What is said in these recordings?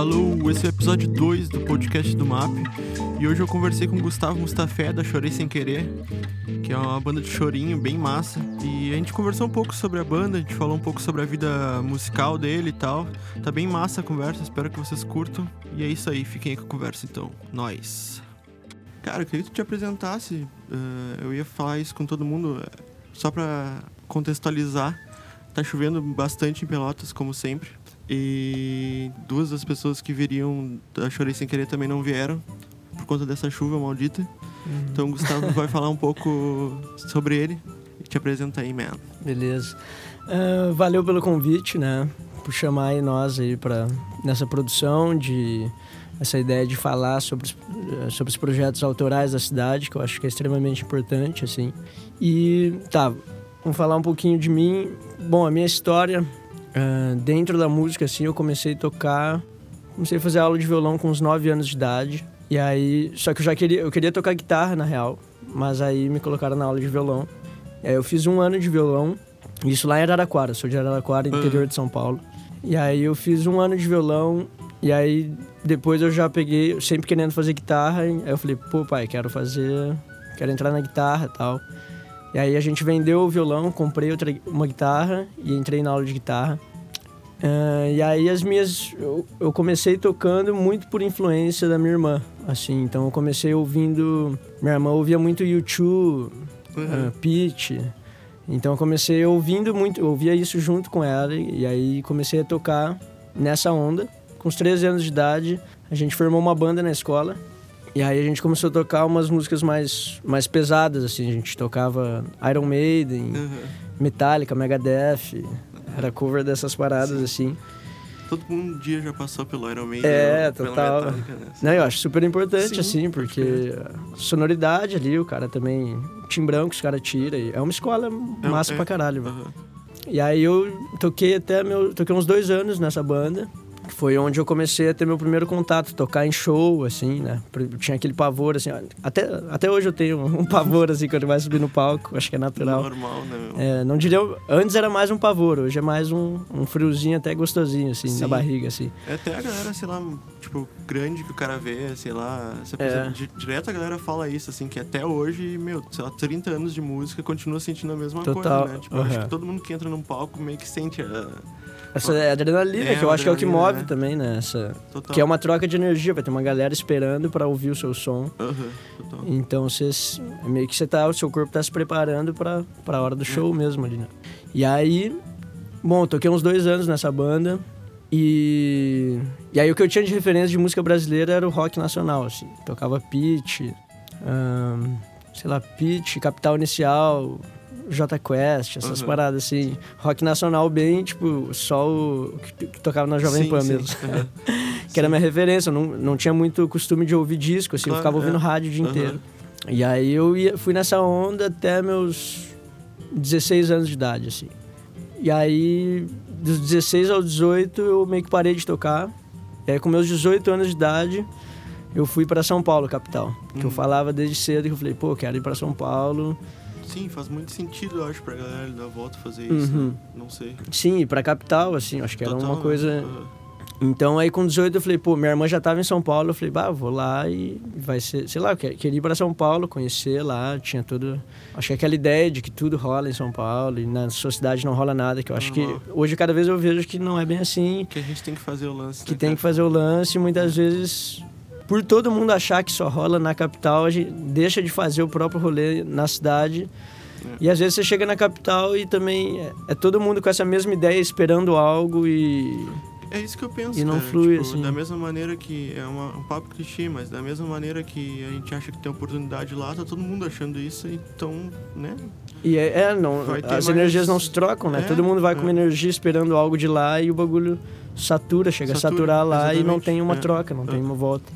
Alô, esse é o episódio 2 do podcast do MAP e hoje eu conversei com o Gustavo Mustafé da Chorei Sem Querer, que é uma banda de chorinho bem massa. E a gente conversou um pouco sobre a banda, a gente falou um pouco sobre a vida musical dele e tal. Tá bem massa a conversa, espero que vocês curtam. E é isso aí, fiquem aí com a conversa então. Nós. Cara, eu queria que tu te apresentasse. Uh, eu ia falar isso com todo mundo, eh, só pra contextualizar. Tá chovendo bastante em Pelotas, como sempre. E duas das pessoas que viriam da Chorei Sem Querer também não vieram, por conta dessa chuva maldita. Uhum. Então o Gustavo vai falar um pouco sobre ele. Te apresenta aí, man. Beleza. Uh, valeu pelo convite, né? Por chamar aí nós aí para nessa produção de essa ideia de falar sobre os, eh, sobre os projetos autorais da cidade, que eu acho que é extremamente importante, assim. E tá, vamos falar um pouquinho de mim. Bom, a minha história uh, dentro da música, assim, eu comecei a tocar, comecei a fazer aula de violão com uns 9 anos de idade. E aí, só que eu já queria, eu queria tocar guitarra na real, mas aí me colocaram na aula de violão. E aí eu fiz um ano de violão, isso lá em Araraquara, sou de Araraquara, interior de São Paulo. E aí eu fiz um ano de violão, e aí depois eu já peguei, sempre querendo fazer guitarra, aí eu falei, pô pai, quero fazer, quero entrar na guitarra e tal. E aí a gente vendeu o violão, comprei outra, uma guitarra e entrei na aula de guitarra. Uh, e aí as minhas eu, eu, comecei tocando muito por influência da minha irmã assim então eu comecei ouvindo minha irmã ouvia muito YouTube uhum. uh, Pitch então eu comecei ouvindo muito ouvia isso junto com ela e aí comecei a tocar nessa onda com os 13 anos de idade a gente formou uma banda na escola e aí a gente começou a tocar umas músicas mais mais pesadas assim a gente tocava Iron Maiden uhum. Metallica Megadeth era cover dessas paradas, Sim. assim. Todo mundo um dia já passou pelo Iron Maiden. É, total. Metallica, né? Não, eu acho super importante, Sim, assim, porque sonoridade ali, o cara também. Timbrão que os caras tiram. É uma escola é, massa é, pra caralho, uhum. E aí eu toquei até meu. Toquei uns dois anos nessa banda foi onde eu comecei a ter meu primeiro contato, tocar em show, assim, né? Tinha aquele pavor, assim, até, até hoje eu tenho um pavor, assim, quando vai subir no palco, acho que é natural. Normal, né? É, não diria, antes era mais um pavor, hoje é mais um, um friozinho até gostosinho, assim, Sim. na barriga, assim. É até a galera, sei lá, tipo, grande que o cara vê, sei lá, é. direto a galera fala isso, assim, que até hoje, meu, sei lá, 30 anos de música, continua sentindo a mesma Total. coisa, né? Tipo, uhum. acho que todo mundo que entra num palco meio que sente a essa é adrenalina, é, que eu acho que é o que move né? também, né? Essa, total. Que é uma troca de energia, vai ter uma galera esperando para ouvir o seu som. Uhum, então, você, meio que você tá, o seu corpo tá se preparando para a hora do show mesmo ali, né? E aí, bom, toquei uns dois anos nessa banda. E, e aí o que eu tinha de referência de música brasileira era o rock nacional, assim. Tocava Pitch, um, sei lá, Pitch, Capital Inicial, J Quest, essas uhum. paradas assim, rock nacional bem, tipo, só o que, que tocava na Jovem Pan mesmo. Uhum. que sim. era minha referência, eu não, não tinha muito costume de ouvir disco, assim, claro, eu ficava ouvindo é. rádio o dia uhum. inteiro. E aí eu ia, fui nessa onda até meus 16 anos de idade, assim. E aí, dos 16 aos 18, eu meio que parei de tocar. E aí, com meus 18 anos de idade, eu fui para São Paulo, capital. Que eu uhum. falava desde cedo que eu falei, pô, quero ir para São Paulo Sim, faz muito sentido, eu acho, pra galera da volta fazer isso. Uhum. Né? Não sei. Sim, pra capital, assim, acho que Total, era uma coisa. Uhum. Então aí com 18 eu falei, pô, minha irmã já estava em São Paulo, eu falei, bah, vou lá e vai ser, sei lá, eu queria ir para São Paulo, conhecer lá, tinha tudo, acho que aquela ideia de que tudo rola em São Paulo e na sua cidade não rola nada, que eu acho uhum. que hoje cada vez eu vejo que não é bem assim. Que a gente tem que fazer o lance. Que né, tem cara? que fazer o lance, muitas vezes por todo mundo achar que só rola na capital, a gente deixa de fazer o próprio rolê na cidade. É. E às vezes você chega na capital e também é, é, todo mundo com essa mesma ideia, esperando algo e. É isso que eu penso. E não cara. flui, tipo, assim. Da mesma maneira que. É uma, um papo clichê, mas da mesma maneira que a gente acha que tem oportunidade lá, tá todo mundo achando isso, então, né? E é, é não, as mais... energias não se trocam, né? É, todo mundo vai com uma é. energia esperando algo de lá e o bagulho satura, chega satura, a saturar lá exatamente. e não tem uma é. troca, não tem uma volta.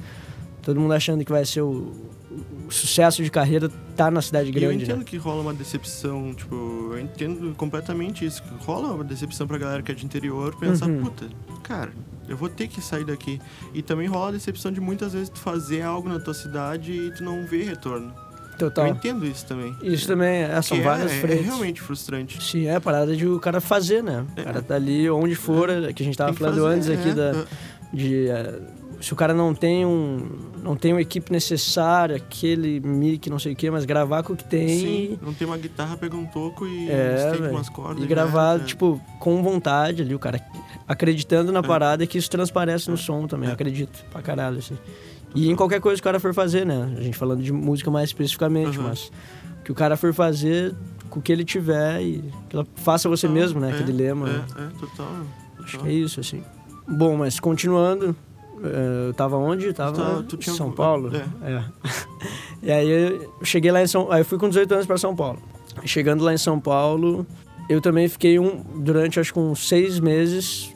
Todo mundo achando que vai ser o, o sucesso de carreira tá na cidade grande. E eu entendo né? que rola uma decepção, tipo, eu entendo completamente isso. Rola uma decepção pra galera que é de interior pensar, uhum. puta, cara, eu vou ter que sair daqui. E também rola a decepção de muitas vezes tu fazer algo na tua cidade e tu não ver retorno. Total. Eu entendo isso também. Isso também, é, são Que é- várias é, é frentes. realmente frustrante. Sim, é a parada de o cara fazer, né? O cara tá ali onde for, que a gente tava falando fazer, antes aqui é, da, é. de se o cara não tem um não tem uma equipe necessária, aquele mic, não sei o quê, mas gravar com o que tem Sim, não tem uma guitarra, pega um toco e É, umas cordas. e já gravar era, tipo com vontade ali, o cara acreditando na É. parada que isso transparece no som também, eu acredito pra caralho assim. E em qualquer coisa que o cara for fazer, né? A gente falando de música mais especificamente, Aham. mas que o cara for fazer com o que ele tiver e que ela faça você Total, mesmo, né? é, Aquele lema. né? É, é, total. Acho total. que é isso, assim. Bom, mas continuando, eu tava onde? Eu tava Tá, em tu tinha- São Paulo. é. É. e aí eu cheguei lá em São aí eu fui com 18 anos para São Paulo. Chegando lá em São Paulo, eu também fiquei um durante acho que uns seis meses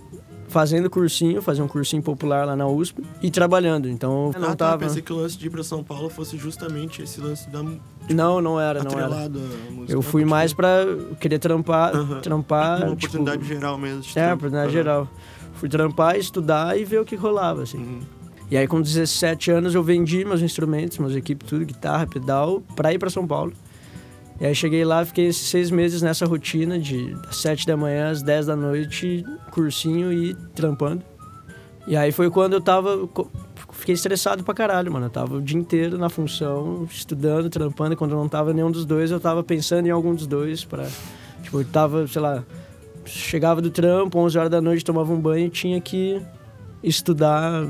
fazendo cursinho, fazendo um cursinho popular lá na USP e trabalhando. Então eu não ah, tava. pensei que o lance de ir pra São Paulo fosse justamente esse lance da Não, não era, não era. Eu fui mais pra querer trampar, Aham. trampar, Uma tipo, oportunidade geral mesmo. de É, trampo. oportunidade Aham. geral. Fui trampar, estudar e ver o que rolava, assim. Uhum. E aí, com 17 anos, eu vendi meus instrumentos, meus equipes, tudo, guitarra, pedal, pra ir pra São Paulo. E aí, cheguei lá, fiquei esses seis meses nessa rotina de das 7 da manhã às 10 da noite, cursinho e trampando. E aí foi quando eu tava. Fiquei estressado pra caralho, mano. Eu tava o dia inteiro na função, estudando, trampando. E quando eu não tava nenhum dos dois, eu tava pensando em algum dos dois pra. Tipo, eu tava, sei lá. Chegava do trampo, 11 horas da noite, tomava um banho e tinha que estudar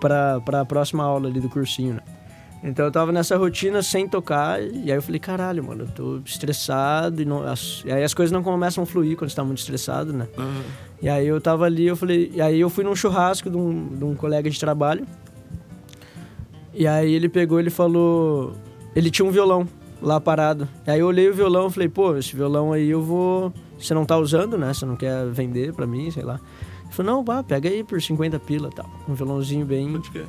pra, pra próxima aula ali do cursinho, né? Então eu tava nessa rotina sem tocar, e aí eu falei, caralho, mano, eu tô estressado, e, não, as, e aí as coisas não começam a fluir quando você tá muito estressado, né? Aham. E aí eu tava ali, eu falei, e aí eu fui num churrasco de um, de um colega de trabalho, e aí ele pegou, ele falou, ele tinha um violão lá parado. E aí eu olhei o violão e falei, pô, esse violão aí eu vou, você não tá usando, né? Você não quer vender pra mim, sei lá. Ele falou, não, pá, pega aí por 50 pila e tal. Um violãozinho bem Pode crer.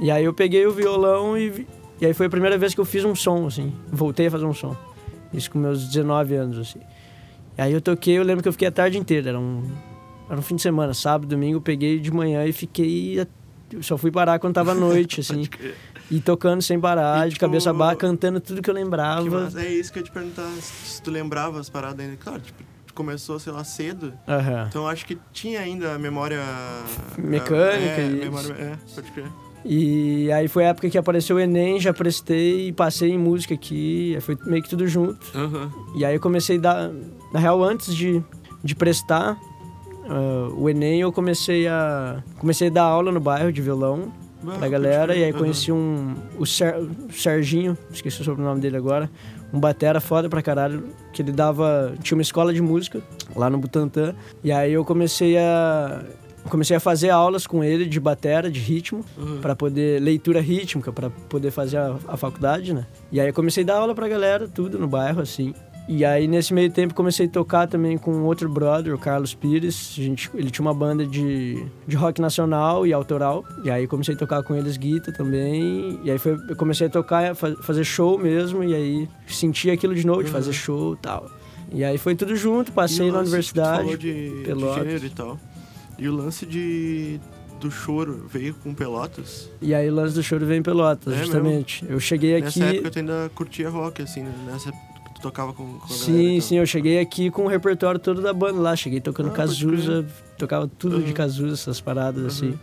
e aí eu peguei o violão e, e aí foi a primeira vez que eu fiz um som, assim. Voltei a fazer um som. Isso com meus 19 anos, assim. E aí eu toquei, eu lembro que eu fiquei a tarde inteira. Era um, era um fim de semana, sábado, domingo, eu peguei de manhã e fiquei... eu Só fui parar quando tava noite, assim. E tocando sem parar, E, de tipo, cabeça baixa, cantando tudo que eu Que lembrava. massa. É isso que eu ia te perguntar, se tu lembrava as paradas ainda. Claro, tipo, começou, sei lá, cedo. Aham. Então acho que tinha ainda a memória... Mecânica é, e- memória, é, pode crer. E aí foi a época que apareceu o Enem, já prestei e passei em música aqui. Foi meio que tudo junto. Aham. E aí eu comecei a dar. Na real, antes de, de prestar ah, o Enem, eu comecei a. Comecei a dar aula no bairro de violão Pra pode galera. E aí conheci um. O, Ser, o Serginho, esqueci o sobrenome dele agora. Um batera foda pra caralho. Que ele dava. Tinha uma escola de música lá no Butantã. E aí eu comecei a. Comecei a fazer aulas com ele de batera, de ritmo Aham. para poder leitura rítmica para poder fazer a, a faculdade, né? E aí eu comecei a dar aula pra galera, tudo no bairro assim. E aí nesse meio tempo comecei a tocar também com outro brother, o Carlos Pires. A gente, ele tinha uma banda de, de rock nacional e autoral. E aí comecei a tocar com eles guitarra também. E aí foi, eu comecei a tocar, fa- fazer show mesmo. E aí senti aquilo de novo, de fazer Uhum. show e tal. E aí foi tudo junto, passei na universidade. falou de, de Pelotas. gênero e tal. E o lance de do choro veio com Pelotas. E aí o lance do choro veio em Pelotas, É justamente. Eu cheguei aqui. Nessa época tu ainda curtia rock, assim, né? Nessa época tu tocava com, com a galera e Sim, sim, eu cheguei aqui com o repertório todo da banda lá. Cheguei tocando Ah, Cazuza, tocava tudo de Uhum. Cazuza, essas paradas Uhum. assim.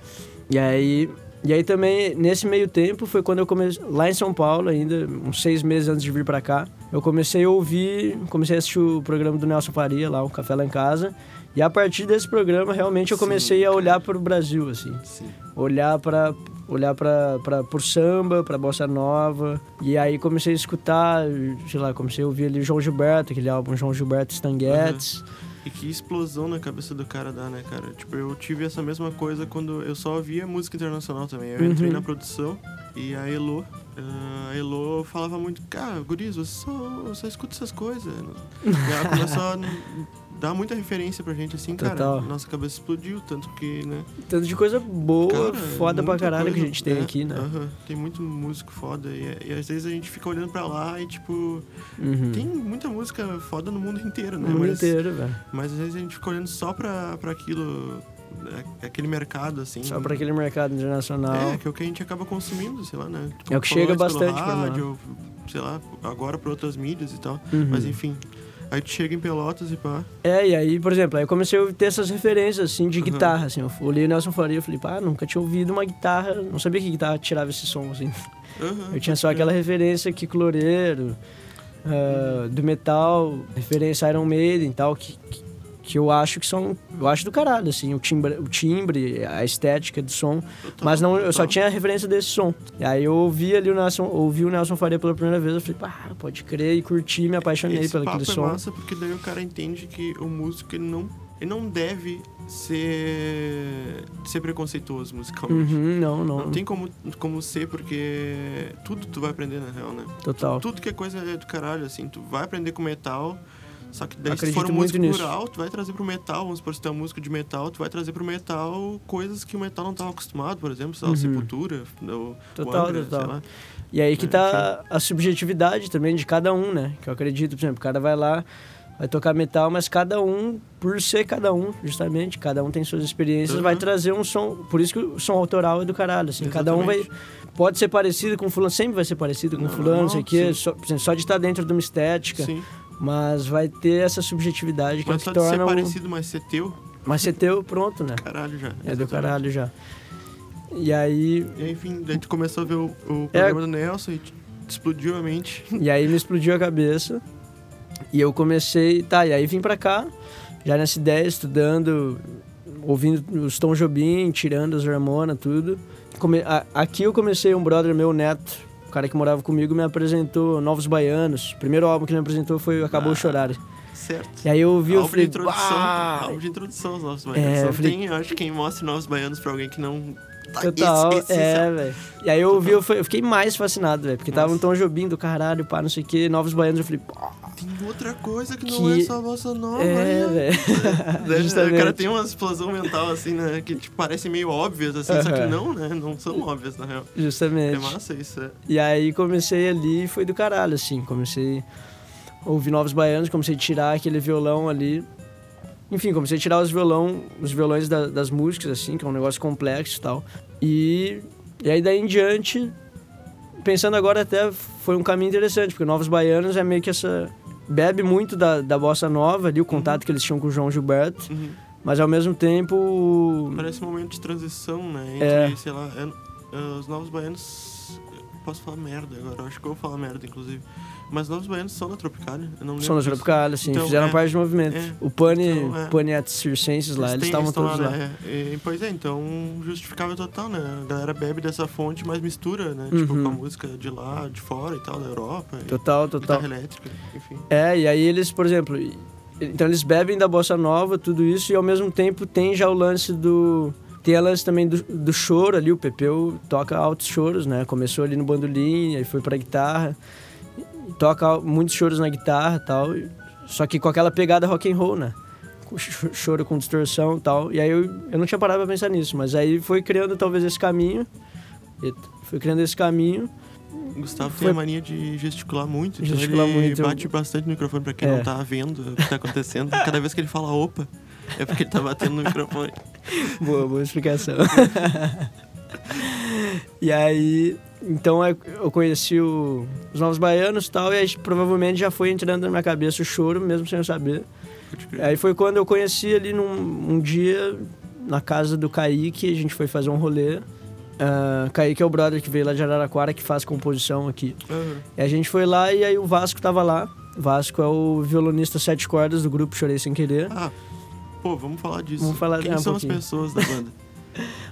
E aí, e aí também, nesse meio tempo, foi quando eu comecei, lá em São Paulo ainda, uns seis meses antes de vir pra cá, eu comecei a ouvir, comecei a assistir o programa do Nelson Faria lá, o Café Lá em Casa. E a partir desse programa, realmente, eu Sim, comecei a cara. olhar pro Brasil, assim Sim. olhar para olhar para para por samba, para bossa nova. E aí comecei a escutar, sei lá, comecei a ouvir ali João Gilberto, aquele álbum João Gilberto Stanguetes. E que explosão na cabeça do cara dá, né, cara? Tipo, eu tive essa mesma coisa quando eu só ouvia música internacional também. Eu entrei Uhum. na produção e a Elo, ah, a Elo falava muito, cara, guris, você só, só escuta essas coisas. E ela começou a dar muita referência pra gente, assim, cara. Total. Nossa cabeça explodiu, tanto que, né? Tanto de coisa boa, Cara, foda pra caralho que a coisa- gente tem é, aqui, né? aham, tem muito músico foda. E, e às vezes a gente fica olhando pra lá e, tipo, Uhum. tem muita música foda no mundo inteiro, né? no mundo mas, inteiro, velho. mas às vezes a gente fica olhando só pra, pra aquilo é aquele mercado, assim. Só para aquele mercado internacional. É, que é o que a gente acaba consumindo, sei lá, né? é o que chega bastante pra rádio, sei lá, agora para outras mídias e tal. Uhum. Mas enfim. Aí tu chega em Pelotas e pá. É, e aí, por exemplo, aí eu comecei a ter essas referências, assim, de uhum. guitarra, assim. Eu olhei o Nelson Faria e falei, pá, nunca tinha ouvido uma guitarra, não sabia que guitarra tirava esse som, assim. Uhum, eu tinha só aquela referência que Cloreiro, uh, do metal, referência Iron Maiden e tal, que, que que eu acho que são. Eu acho do caralho, assim, o timbre, o timbre a estética do som. mas não, eu só tinha a referência desse som. E aí eu ouvi ali o Nelson, ouvi o Nelson Faria pela primeira vez, eu falei, pá, pode crer, e curti, me apaixonei Esse pelo aquele é som. massa porque daí o cara entende que o músico ele não, ele não deve ser ser preconceituoso musicalmente. Uhum, não, não. Não tem como, como ser, porque tudo tu vai aprender na real, né? Total. Tudo que é coisa é do caralho, assim, tu vai aprender com metal só que daí, Acredito se for um músico nisso. rural, tu vai trazer pro metal, vamos supor, se tu é um músico de metal, tu vai trazer pro metal coisas que o metal não estava acostumado, por exemplo, sei lá, uhum. Sepultura, o, total, Angra, total. E aí que é, tá a subjetividade também de cada um, né? Que eu acredito, por exemplo, o cara vai lá, vai tocar metal, mas cada um, por ser cada um, justamente, cada um tem suas experiências, uhum. vai trazer um som. Por isso que o som autoral é do caralho, assim. Exatamente. Cada um vai. Pode ser parecido com fulano, sempre vai ser parecido com não, fulano, não sei o quê. Só, só de estar dentro de uma estética. Sim. Mas vai ter essa subjetividade que mas é que torna. Ser um... parecido, mas ser teu. Mas ser teu, pronto, né? Caralho já. É do caralho já. E aí. E enfim, a gente começou a ver o, o é. programa é... do Nelson e explodiu a mente. E aí me explodiu a cabeça. E eu comecei. Tá, e aí vim pra cá, já nessa ideia, estudando, ouvindo os Tom Jobim, tirando as Ramona, tudo. Come... Aqui eu comecei um brother meu, Neto, cara que morava comigo me apresentou Novos Baianos. O primeiro álbum que ele me apresentou foi Acabou ah, Chorar. Certo. E aí eu ouvi, eu falei... De introdução, álbum de introdução aos Novos Baianos. É, falei... tem, acho, quem mostra Novos Baianos pra alguém que não... Tá Total, esse, esse, é, velho. E aí eu ouvi, eu, eu, fiquei mais fascinado, velho. Porque Nossa. tava um Tom Jobim do caralho, pá, não sei o quê, Novos Baianos. Eu falei, pô, tem outra coisa que, que... não é só a bossa nova. É, velho. o cara tem uma explosão mental, assim, né? Que tipo, parece meio óbvias, assim, só que não, né? Não são óbvias, na real. Justamente. É massa isso, é. E aí comecei ali e foi do caralho, assim. Comecei a ouvir novos baianos, comecei a tirar aquele violão ali. Enfim, comecei a tirar os violão, os violões da, das músicas, assim, que é um negócio complexo e tal. E, e aí daí em diante, pensando agora até foi um caminho interessante, porque Novos Baianos é meio que essa bebe muito da, da bossa nova ali, o contato uhum. que eles tinham com o João Gilberto. Uhum. Mas ao mesmo tempo. Parece um momento de transição, né? Entre, é. sei lá, é, os novos baianos. Posso falar merda agora, acho que eu vou falar merda, inclusive. Mas Novos Baianos são na Tropicália? são na Tropicália, sim. Então, Fizeram é, parte do movimento. É, o Pane, então, é. Pane at Circenses lá, eles estavam todos lá. Né? E, pois é, então justificável total, né? A galera bebe dessa fonte, mas mistura, né? Tipo, uhum. Tipo, com a música de lá, de fora e tal, da Europa. Total, total. Guitarra elétrica, enfim. É, e aí eles, por exemplo... Então eles bebem da bossa nova, tudo isso, e ao mesmo tempo tem já o lance do... Tem a lance também do, do choro ali, o Pepeu toca altos choros, né? Começou ali no bandolim, aí foi pra guitarra toca muitos choros na guitarra tal, só que com aquela pegada rock and roll, né? Choro com distorção e tal. E aí eu, eu não tinha parado pra pensar nisso, mas aí foi criando talvez esse caminho. Foi criando esse caminho. Gustavo foi... tem a mania de gesticular muito, então gesticular ele muito. bate bastante no microfone pra quem é. não tá vendo o que tá acontecendo. Cada vez que ele fala opa, é porque ele tá batendo no microfone. boa, boa explicação. e aí então é, eu conheci o, os Novos Baianos e tal, e aí provavelmente já foi entrando na minha cabeça o choro, mesmo sem eu saber. Aí foi quando eu conheci ali num um dia, na casa do Kaique, a gente foi fazer um rolê. Uh, Kaique é o brother que veio lá de Araraquara, que faz composição aqui. Uhum. E a gente foi lá e aí o Vasco tava lá. Vasco é o violonista sete cordas do grupo Chorei Sem Querer. Ah, pô, vamos falar disso. Vamos falar Quem um são pouquinho. as pessoas da banda?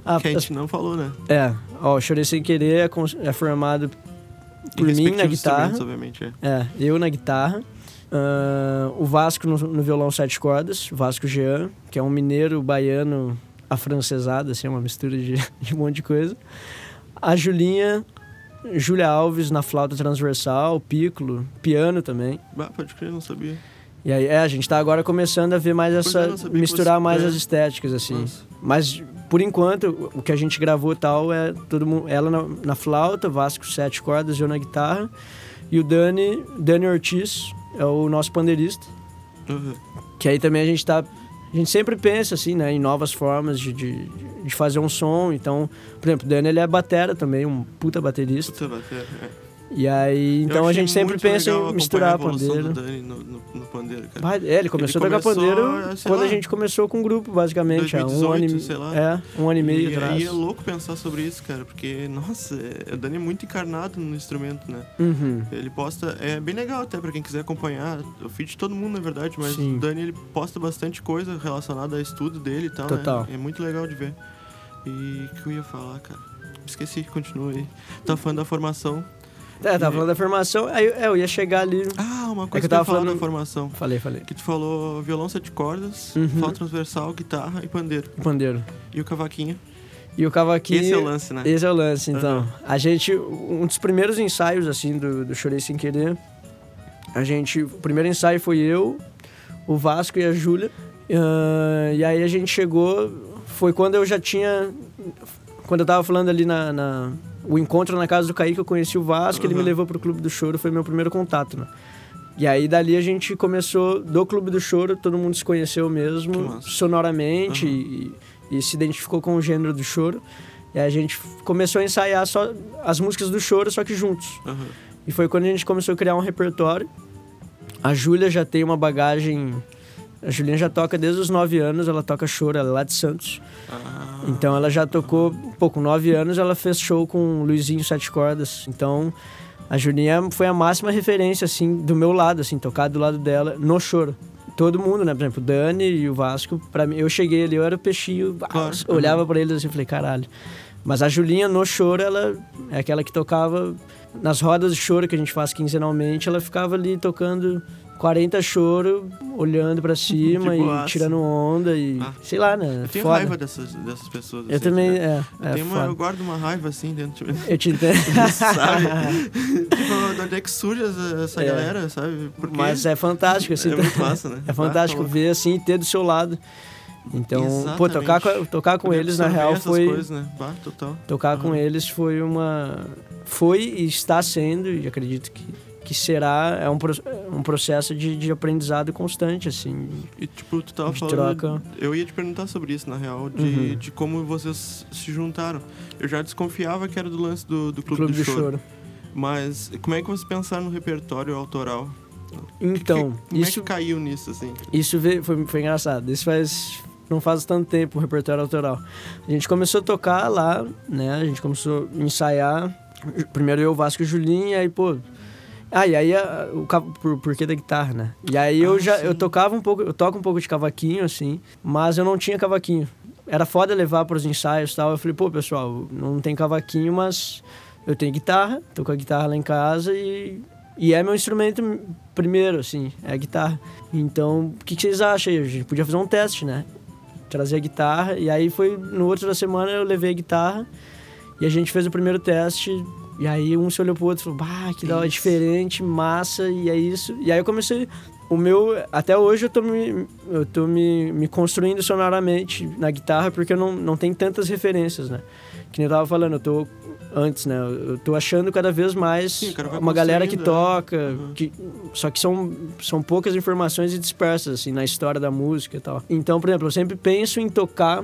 Ah, que a gente não falou, né? É, ó, Chorei Sem Querer é, é formado por mim na guitarra. é. é. eu na guitarra. Uh, o Vasco no, no, violão sete cordas, o Vasco Jean, que é um mineiro baiano afrancesado, assim, é uma mistura de, de um monte de coisa. A Julinha, Júlia Alves na flauta transversal, piccolo, piano também. Bah, pode crer, não sabia. E aí, é, a gente tá agora começando a ver mais essa. misturar você... mais é. as estéticas, assim. Nossa. Mas por enquanto, o que a gente gravou tal é todo mundo, ela na, na flauta, Vasco sete cordas, eu na guitarra. E o Dani, Dani Ortiz, é o nosso pandeirista. Uhum. Que aí também a gente tá a gente sempre pensa, assim, né, em novas formas de, de, de fazer um som. Então, por exemplo, o Dani, ele é batera também, um puta baterista. Puta batera, é. E aí, então Eu a gente sempre pensa em misturar a pandeiro. do Dani no, no, no pandeiro. Ah, é, ele começou a tocar começou, pandeiro sei quando lá, a gente começou com o grupo, basicamente. há um 2018, ano e, sei lá. É, um ano e meio e atrás. aí é louco pensar sobre isso, cara, porque, nossa, é- o Dani é muito encarnado no instrumento, né? Uhum. Ele posta, é bem legal até pra quem quiser acompanhar, o feed de todo mundo, na verdade, mas Sim. o Dani ele posta bastante coisa relacionada a estudo dele e tal, Total. né? É muito legal de ver. E o que eu ia falar, cara? Esqueci, continua aí. Tá falando da formação. É, tava falando da formação, aí é, eu ia chegar ali. Ah, uma É coisa eu que eu tava falando- da formação. Falei, falei. Que tu falou violão sete cordas, Uhum. transversal, guitarra e pandeiro. Pandeiro. E o cavaquinho. E o cavaquinho. Esse é o lance, né? Esse é o lance, então. Uhum. A gente, um dos primeiros ensaios, assim, do, do Chorei Sem Querer, a gente, o primeiro ensaio foi eu, o Vasco e a Júlia. Ah, e aí a gente chegou, foi quando eu já tinha, quando eu tava falando ali na, na- o encontro na casa do Kaique, eu conheci o Vasco, ele me Uhum. levou pro Clube do Choro, foi meu primeiro contato, né? E aí dali a gente começou, do Clube do Choro, todo mundo se conheceu mesmo, sonoramente, Uhum. e, e se identificou com o gênero do choro. E a gente começou a ensaiar só as músicas do choro, só que juntos. Aham. E foi quando a gente começou a criar um repertório. A Júlia já tem uma bagagem. A Julinha já toca desde os 9 anos, ela toca choro, ela é lá de Santos. Ah, Então ela já tocou, pô, com 9 anos ela fez show com o Luizinho Sete Cordas. Então a Julinha foi a máxima referência, assim, do meu lado, assim, tocar do lado dela no choro. Todo mundo, né? Por exemplo, o Dani e o Vasco, pra mim, eu cheguei ali, eu era o peixinho, ah, Claro. eu olhava pra eles assim e falei, caralho. Mas a Julinha no choro, ela é aquela que tocava nas rodas de choro que a gente faz quinzenalmente, ela ficava ali tocando 40 choro, olhando pra cima De e tirando onda e Ah. sei lá, né? eu tenho foda. raiva dessas, dessas pessoas. Eu assim, também, né? é, Eu, é uma, eu guardo uma raiva assim dentro de mim. Eu te entendo. Sabe? tipo, de onde é que surge essa, essa É. galera, sabe? Porque Mas é fantástico, assim. é muito massa, né? É fantástico Ah, tá ver, assim, e ter do seu lado. Então, pô, tocar com, tocar com eles, na real, foi... Coisas, né? Bah. Tocar com Uhum. eles foi uma... Foi e está sendo, e acredito que, que será, é um, um processo de, de aprendizado constante, assim. E tipo, tu tava falando. troca. Eu ia te perguntar sobre isso, na real, de, Uhum. de como vocês se juntaram. Eu já desconfiava que era do lance do, do Clube, Clube do, do Choro. Choro. Mas como é que vocês pensaram no repertório autoral? Então, que, como isso, é que caiu nisso, assim? isso veio, foi, foi engraçado. Isso faz... Não faz tanto tempo o repertório autoral. A gente começou a tocar lá, né? A gente começou a ensaiar. Primeiro eu, Vasco e o Julinho, e aí, pô... Ah, e aí a- o por, porquê da guitarra, né? E aí eu Ah, já sim. eu tocava um pouco, eu toco um pouco de cavaquinho assim, mas eu não tinha cavaquinho. Era foda levar para os ensaios e tal. Eu falei, pô, pessoal, não tem cavaquinho, mas eu tenho guitarra, tô com a guitarra lá em casa e e é meu instrumento primeiro, assim, é a guitarra. Então, o que, que vocês acham aí? A gente podia fazer um teste, né? Trazer a guitarra. E aí foi no outro da semana eu levei a guitarra e a gente fez o primeiro teste. E aí um se olhou pro outro e falou, bah, que da hora, diferente, massa, e é isso. E aí eu comecei. O meu. Até hoje eu tô me, eu tô me, me construindo sonoramente na guitarra porque eu não, não tenho tantas referências, né? Que nem eu tava falando, eu tô. Antes, né? Eu tô achando cada vez mais Sim, uma galera que construindo, é. toca, Uhum. que, só que são, são poucas informações e dispersas, assim, na história da música e tal. Então, por exemplo, eu sempre penso em tocar.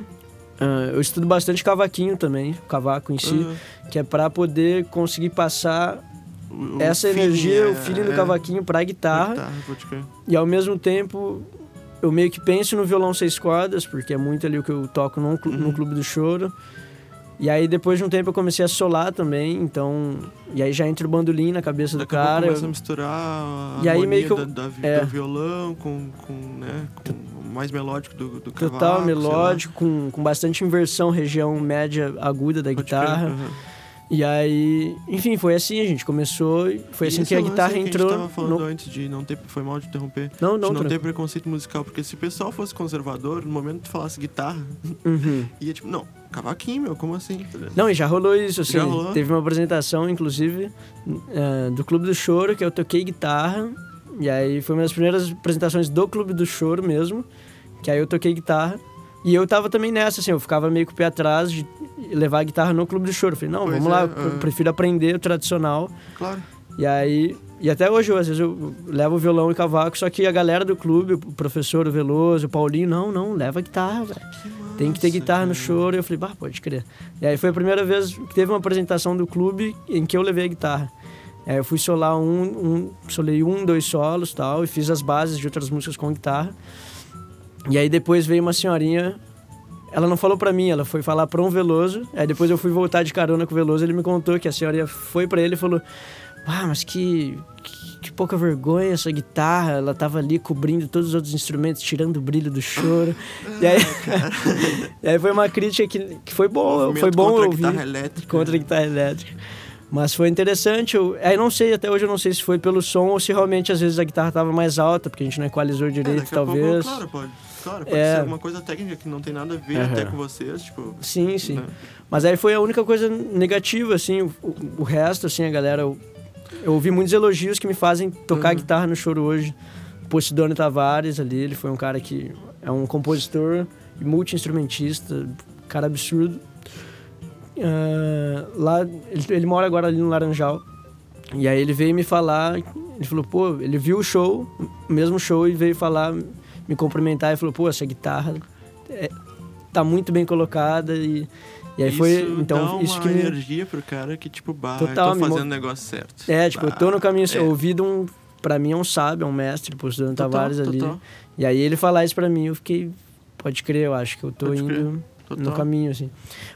Ah, eu estudo bastante cavaquinho também, cavaco em si, Uhum. que é pra poder conseguir passar O- essa feeling, energia, é- o feeling do é- cavaquinho pra da guitarra. guitarra. E ao mesmo tempo, eu meio que penso no violão seis cordas, porque é muito ali o que eu toco no, clu- no Uhum. Clube do Choro. E aí, depois de um tempo, eu comecei a solar também, então... E aí já entra o bandolim na cabeça Daqui do a cara. começa a eu- misturar a E aí meio que eu- da, da é. do violão com, com, né, com mais melódico do, do. Total melódico, com, com bastante inversão, região média aguda da Pode crer, guitarra. aham. E aí, enfim, foi assim, a gente começou, foi E assim que a guitarra aí entrou. Que a gente tava falando no... antes de não ter. Foi mal de interromper. Não, de não, não tranquilo. ter preconceito musical, porque se o pessoal fosse conservador, no momento que tu falasse guitarra, Uhum. ia tipo, não, cavaquinho, meu, como assim? Não, e já rolou isso, assim. Já rolou? Teve uma apresentação, inclusive, eh, do Clube do Choro, que eu toquei guitarra. E aí foi uma das primeiras apresentações do Clube do Choro mesmo. Que aí eu toquei guitarra. E eu tava também nessa, assim, eu ficava meio com o pé atrás de levar a guitarra no Clube do Choro. Falei, não, Pois vamos é, lá, eu prefiro aprender o tradicional. Claro. E aí E até hoje, eu, às vezes, eu levo o violão e cavaco, só que a galera do clube, o professor, o Veloso, o Paulinho, não, não, leva a guitarra, velho. Tem que ter guitarra no choro. E eu falei, bah, pode crer. E aí foi a primeira vez que teve uma apresentação do clube em que eu levei a guitarra. Aí eu fui solar um, um solei um, dois solos tal, e fiz as bases de outras músicas com guitarra. E aí depois veio uma senhorinha ela não falou para mim, ela foi falar para um Veloso. Aí depois eu fui voltar de carona com o Veloso, ele me contou que a senhora foi para ele e falou: "Ah, mas que, que, que pouca vergonha essa guitarra, ela tava ali cobrindo todos os outros instrumentos, tirando o brilho do choro". e, aí, e aí foi uma crítica que, que foi boa, foi bom contra ouvir a guitarra elétrica. contra a guitarra elétrica. Mas foi interessante. Eu, aí não sei, até hoje eu não sei se foi pelo som ou se realmente às vezes a guitarra tava mais alta, porque a gente não equalizou É, direito, daqui a pouco, talvez. claro, pode. Claro, pode É. ser alguma coisa técnica que não tem nada a ver Aham. até com vocês, tipo... Sim, sim. né? Mas aí foi a única coisa negativa, assim. O, o- o resto, assim, a galera. Eu, eu ouvi muitos elogios que me fazem tocar Uhum. guitarra no choro hoje. O Posidônio Tavares ali, ele foi um cara que é um compositor e multi-instrumentista, cara absurdo. Ah, lá, ele, ele mora agora ali no Laranjal. E aí ele veio me falar, ele falou, pô, ele viu o show, o mesmo show, e veio falar, me cumprimentar e falou, pô, essa guitarra é- tá muito bem colocada e, e aí foi, isso então dá isso que me, energia pro cara que, tipo, bah, Total, tô fazendo o negócio certo. é, tipo, eu tô no caminho, é. eu ouvi de um, pra mim é um sábio, é um mestre, postando Total, Tavares ali. total, E aí ele falar isso pra mim, eu fiquei, pode crer, eu acho que eu tô Pode crer. Total. no caminho, assim.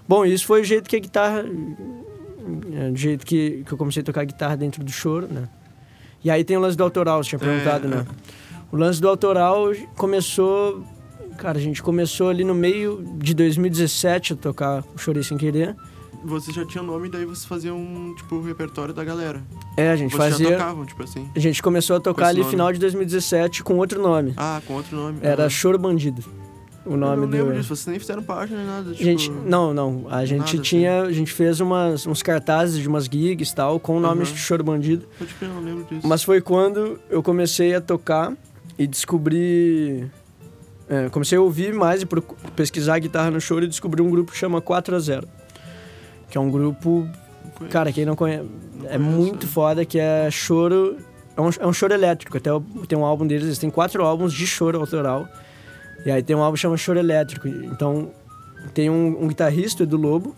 Bom, isso foi o jeito que a guitarra. é, Do jeito que, que eu comecei a tocar guitarra dentro do choro, né? E aí tem o lance do autoral, você tinha perguntado, É, né? O lance do autoral começou. Cara, a gente começou ali no meio de 2017 a tocar o Chorei Sem Querer. Você já tinha o nome, daí você fazia um, tipo, repertório da galera. É, a gente Vocês já fazia. tocavam, tipo assim. A gente começou a tocar ali nome? final de 2017 com outro nome. Ah, com outro nome. Era ah. Choro Bandido. O nome eu não do. lembro disso, vocês nem fizeram página nem nada, tipo... Gente, não, não. A gente nada, assim. tinha. A gente fez umas, uns cartazes de umas gigs e tal, com o nome Aham. de Choro Bandido. Eu não lembro disso. Mas foi quando eu comecei a tocar e descobri. é, comecei a ouvir mais e pesquisar guitarra no choro e descobri um grupo que chama 4 a 0 Que é um grupo. Cara, quem não conhece. não É conheço. muito foda, que é choro. É um, é um choro elétrico. Até tem um álbum deles, eles têm quatro álbuns de choro autoral. E aí tem um álbum que chama Choro Elétrico. Então tem um, um guitarrista, Edu Lobo,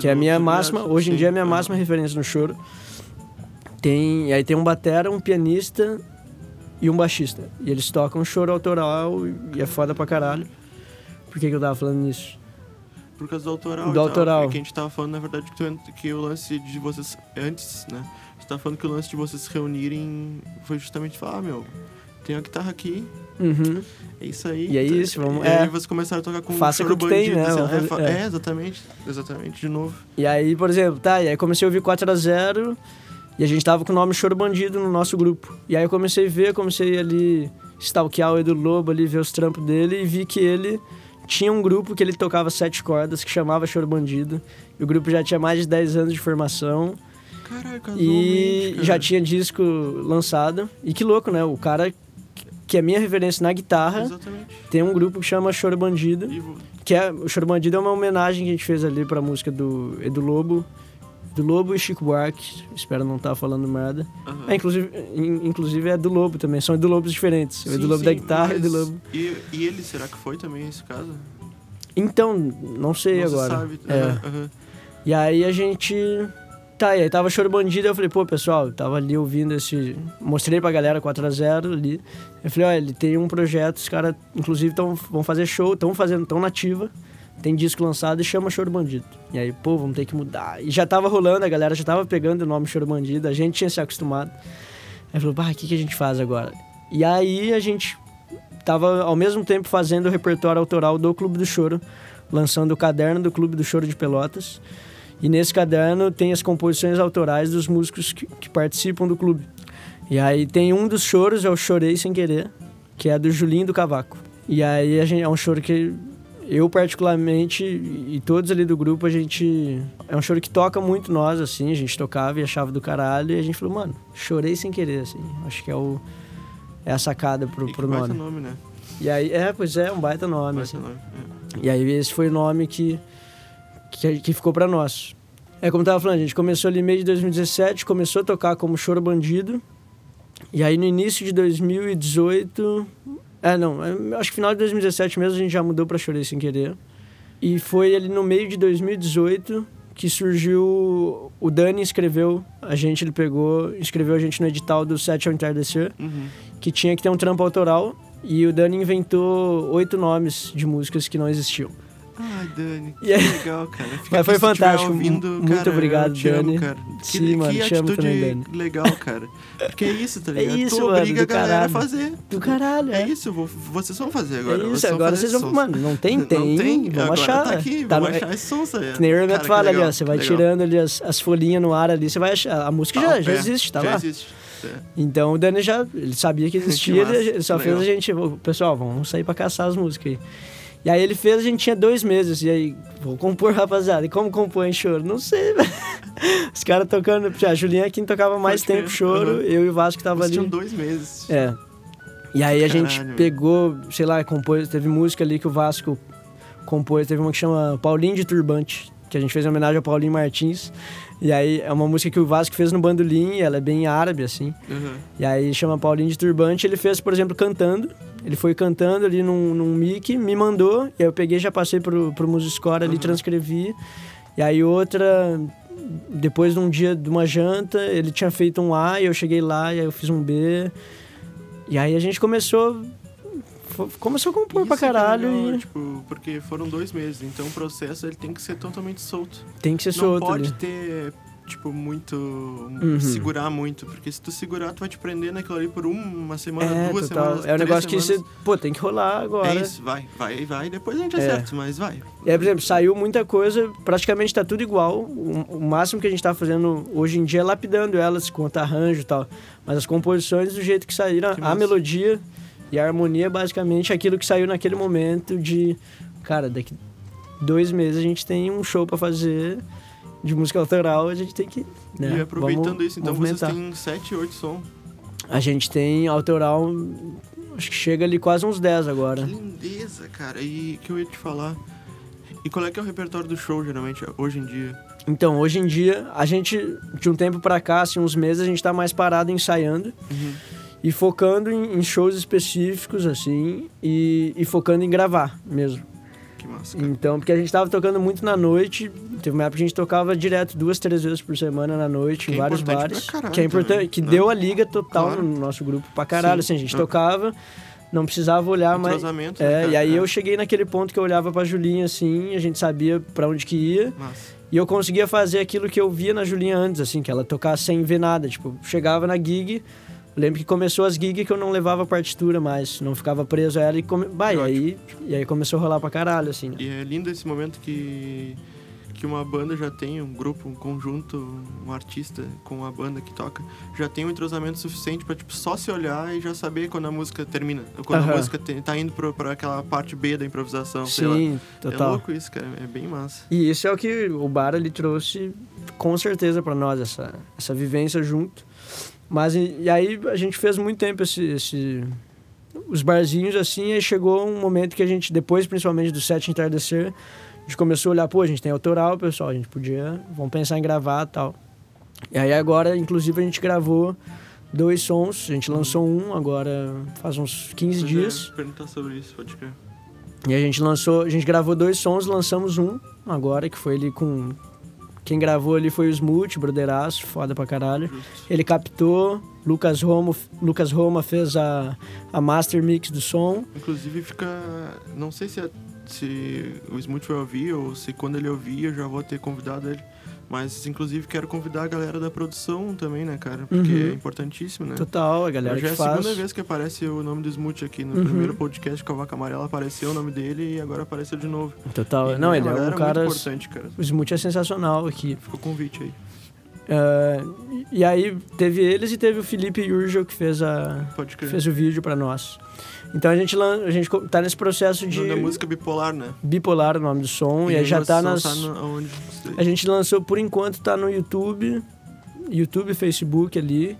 que é a minha máxima, hoje em dia é a minha máxima referência no choro. Tem, e aí tem um batera, um pianista e um baixista. E eles tocam choro autoral e é foda pra caralho. Por que, que eu tava falando nisso? Por causa do autoral. Do e tal. autoral. É que a gente tava falando, na verdade, que, tu- que o lance de vocês. Antes, né? Você tava falando que o lance de vocês se reunirem foi justamente falar, ah, meu, tem uma guitarra aqui, Uhum. é isso aí. E é isso, vamos- E é. aí vocês começaram a tocar com Faça o que tem, bandido, né? assim, Vamos é, é. é, exatamente. Exatamente, de novo. E aí, por exemplo, tá, e aí comecei a ouvir 4 a 0 e a gente tava com o nome Choro Bandido no nosso grupo. E aí eu comecei a ver, comecei ali stalkear o Edu Lobo ali, ver os trampos dele e vi que ele tinha um grupo que ele tocava sete cordas que chamava Choro Bandido. E o grupo já tinha mais de 10 anos de formação Caraca, e cara. já tinha disco lançado. E que louco, né? O cara que é minha referência na guitarra Exatamente. tem um grupo que chama Choro Bandido. E Que é, o Choro Bandido é uma homenagem que a gente fez ali pra música do Edu Lobo. Do Lobo e Chico Buarque. Espero não estar falando merda. aham. É, inclusive, in- inclusive é do Lobo também. São Edu Lobos diferentes. O Edu Sim, Lobo da sim, guitarra e mas- Edu Lobo. E, e ele, será que foi também esse caso? Então, não sei Não se agora. sabe. É. aham. E aí a gente. Tá, e aí tava Choro Bandido, eu falei, pô, pessoal, tava ali ouvindo esse. Mostrei pra galera 4x0 ali. Eu falei, olha, ele tem um projeto, os caras, inclusive, tão, vão fazer show, estão fazendo, tão nativa. Tem disco lançado e chama Choro Bandido. E aí, pô, vamos ter que mudar. E já tava rolando, a galera já tava pegando o nome Choro Bandido, a gente tinha se acostumado. Aí falou, bah, o que, que a gente faz agora? E aí a gente tava ao mesmo tempo fazendo o repertório autoral do Clube do Choro, lançando o caderno do Clube do Choro de Pelotas. E nesse caderno tem as composições autorais dos músicos que, que participam do clube. E aí tem um dos choros, é o Chorei Sem Querer, que é do Julinho do Cavaco. E aí a gente, é um choro que eu particularmente e todos ali do grupo, a gente... É um choro que toca muito nós, assim, a gente tocava e achava do caralho. E a gente falou, mano, chorei sem querer, assim. Acho que é o... É a sacada pro, E pro baita nome. nome, né? E aí, é, pois é, um baita nome, Baita assim. nome. é. E aí esse foi o nome que, que, que ficou pra nós. É como eu tava falando, a gente começou ali meio de 2017, começou a tocar como Choro Bandido. E aí no início de 2018. É, não, é, acho que final de 2017 mesmo a gente já mudou pra Chorei Sem Querer. E foi ali no meio de 2018 que surgiu. O Dani escreveu a gente, ele pegou, escreveu a gente no edital do Sete ao Entardecer, Uhum. que tinha que ter um trampo autoral. E o Dani inventou oito nomes de músicas que não existiam. Ai, Dani, que aí- legal, cara. Fica Mas foi fantástico. Ouvindo, Muito cara, obrigado, te amo, Dani. cara. Que, Sim, mano, que te amo atitude também, Dani. legal, cara. Porque é isso, tá É ligado? isso, tu mano, obriga a galera a fazer. Do caralho, É é. isso, vou- vocês vão fazer agora. É vocês isso, vão agora vocês vão. sons. Mano, não tem? Não Tem. tem, Vamos agora achar. tá aqui, Tá vamos no- achar esse som, sabe? Que nem o Cara, fala que ali, ó. legal, Você vai que legal. tirando ali as, as folhinhas no ar ali, você vai achar. A música já, Ah, já é, existe, tá já lá. existe. É. Então o Dani já ele sabia que existia, Que massa, ele só que fez a legal. gente, "Ô, pessoal, vamos sair pra caçar as músicas aí. E aí ele fez, a gente tinha dois meses, e aí, vou compor, rapaziada. E como compor em choro? Não sei, velho. Os caras tocando, a Julinha é quem tocava mais Pode tempo choro, aham. eu e o Vasco tava Vocês ali. tinham dois meses. É. E aí a gente Caralho. pegou, sei lá, compôs, teve música ali que o Vasco compôs, teve uma que chama Paulinho de Turbante, que a gente fez em homenagem ao Paulinho Martins. E aí é uma música que o Vasco fez no bandolim, ela é bem árabe, assim. Uhum. E aí chama Paulinho de Turbante, ele fez, por exemplo, cantando. Ele foi cantando ali num, num mic, me mandou, e aí eu peguei já passei pro, pro Musiscore ali, Uhum. transcrevi. E aí outra, depois de um dia de uma janta, ele tinha feito um A, e eu cheguei lá, e aí eu fiz um B. E aí a gente começou. Começou a compor Isso pra é caralho legal, e Tipo, porque foram dois meses, então o processo ele tem que ser totalmente solto. tem que ser Não solto pode ali. ter, tipo, muito. Uhum. segurar muito. Porque se tu segurar, tu vai te prender naquilo ali por uma semana, É, duas total. semanas. É um negócio que você, pô, tem que rolar agora. É isso, vai, vai, vai. Depois a gente É. acerta, mas vai. Aí, por exemplo, saiu muita coisa, praticamente tá tudo igual. O, o máximo que a gente tá fazendo hoje em dia é lapidando elas outro arranjo e tal. Mas as composições, do jeito que saíram, Que a massa. melodia e a harmonia, basicamente, é aquilo que saiu naquele momento de. Cara, daqui dois meses a gente tem um show pra fazer de música autoral, a gente tem que. Né, e aproveitando isso, então movimentar. vocês têm sete, oito sons. A gente tem autoral, acho que chega ali quase uns 10 Que agora. lindeza, cara. E que eu ia te falar. E qual é que é o repertório do show, geralmente, hoje em dia? Então, hoje em dia, a gente, de um tempo pra cá, assim, uns meses, a gente tá mais parado ensaiando. E focando em, em shows específicos, assim, e, e focando em gravar mesmo. Que massa, cara. Então, porque a gente tava tocando muito na noite, teve uma época que a gente tocava direto duas, três vezes por semana na noite, Que em é vários bares. caralho que é importante, que né? deu a liga total Claro. no nosso grupo pra caralho, Sim. assim, a gente Ah. tocava, não precisava olhar. Entrosamento, né, É, cara? e aí É. eu cheguei naquele ponto que eu olhava pra Julinha, assim, a gente sabia pra onde que ia, Massa. e eu conseguia fazer aquilo que eu via na Julinha antes, assim, que ela tocava sem ver nada. Tipo, chegava na gig, lembro que começou as gigs que eu não levava partitura mais, não ficava preso a ela e, come... bah, e, aí, e aí começou a rolar pra caralho, assim. né? E é lindo esse momento que, que uma banda já tem, um grupo, um conjunto, um artista com a banda que toca, já tem um entrosamento suficiente pra, tipo, só se olhar e já saber quando a música termina. Quando Aham. a música te- tá indo pro, pra aquela parte B da improvisação. Sim, É total. louco isso, cara. É bem massa. E isso é o que o bar ali trouxe com certeza pra nós, essa, essa vivência junto. Mas e, e aí a gente fez muito tempo esse, esse- os barzinhos assim, e aí chegou um momento que a gente, depois principalmente do Sete Entardecer, a gente começou a olhar, pô, a gente tem autoral, pessoal, a gente podia, vamos pensar em gravar e tal. E aí agora, inclusive, a gente gravou dois sons, a gente lançou um agora faz uns 15 Pois dias. É, perguntar sobre isso, pode crer. E a gente lançou, a gente gravou dois sons, lançamos um agora, que foi ali com. Quem gravou ali foi o Smooth, brotheraço, foda pra caralho. Ele captou, Lucas Roma, Lucas Roma fez a, a master mix do som. Inclusive fica. Não sei se, é- se o Smooth vai ouvir ou se quando ele ouvir eu já vou ter convidado ele. Mas inclusive quero convidar a galera da produção também, né, cara? Porque Uhum. é importantíssimo, né? Total, a galera já é a faz. segunda vez que aparece o nome do Smooth aqui. No Uhum. primeiro podcast com a Vaca Amarela apareceu o nome dele e agora apareceu de novo. Total. E Não, é ele é um galera cara. muito importante, cara. O Smooth é sensacional aqui. Ficou o convite aí. É, e aí teve eles e teve o Felipe Urgel que fez, a, fez o vídeo pra nós. Então a gente, a gente tá nesse processo de da música bipolar, né? bipolar, o nome do som, e, aí já tá nas. Tá no? A gente lançou por enquanto, tá no YouTube, YouTube, Facebook ali.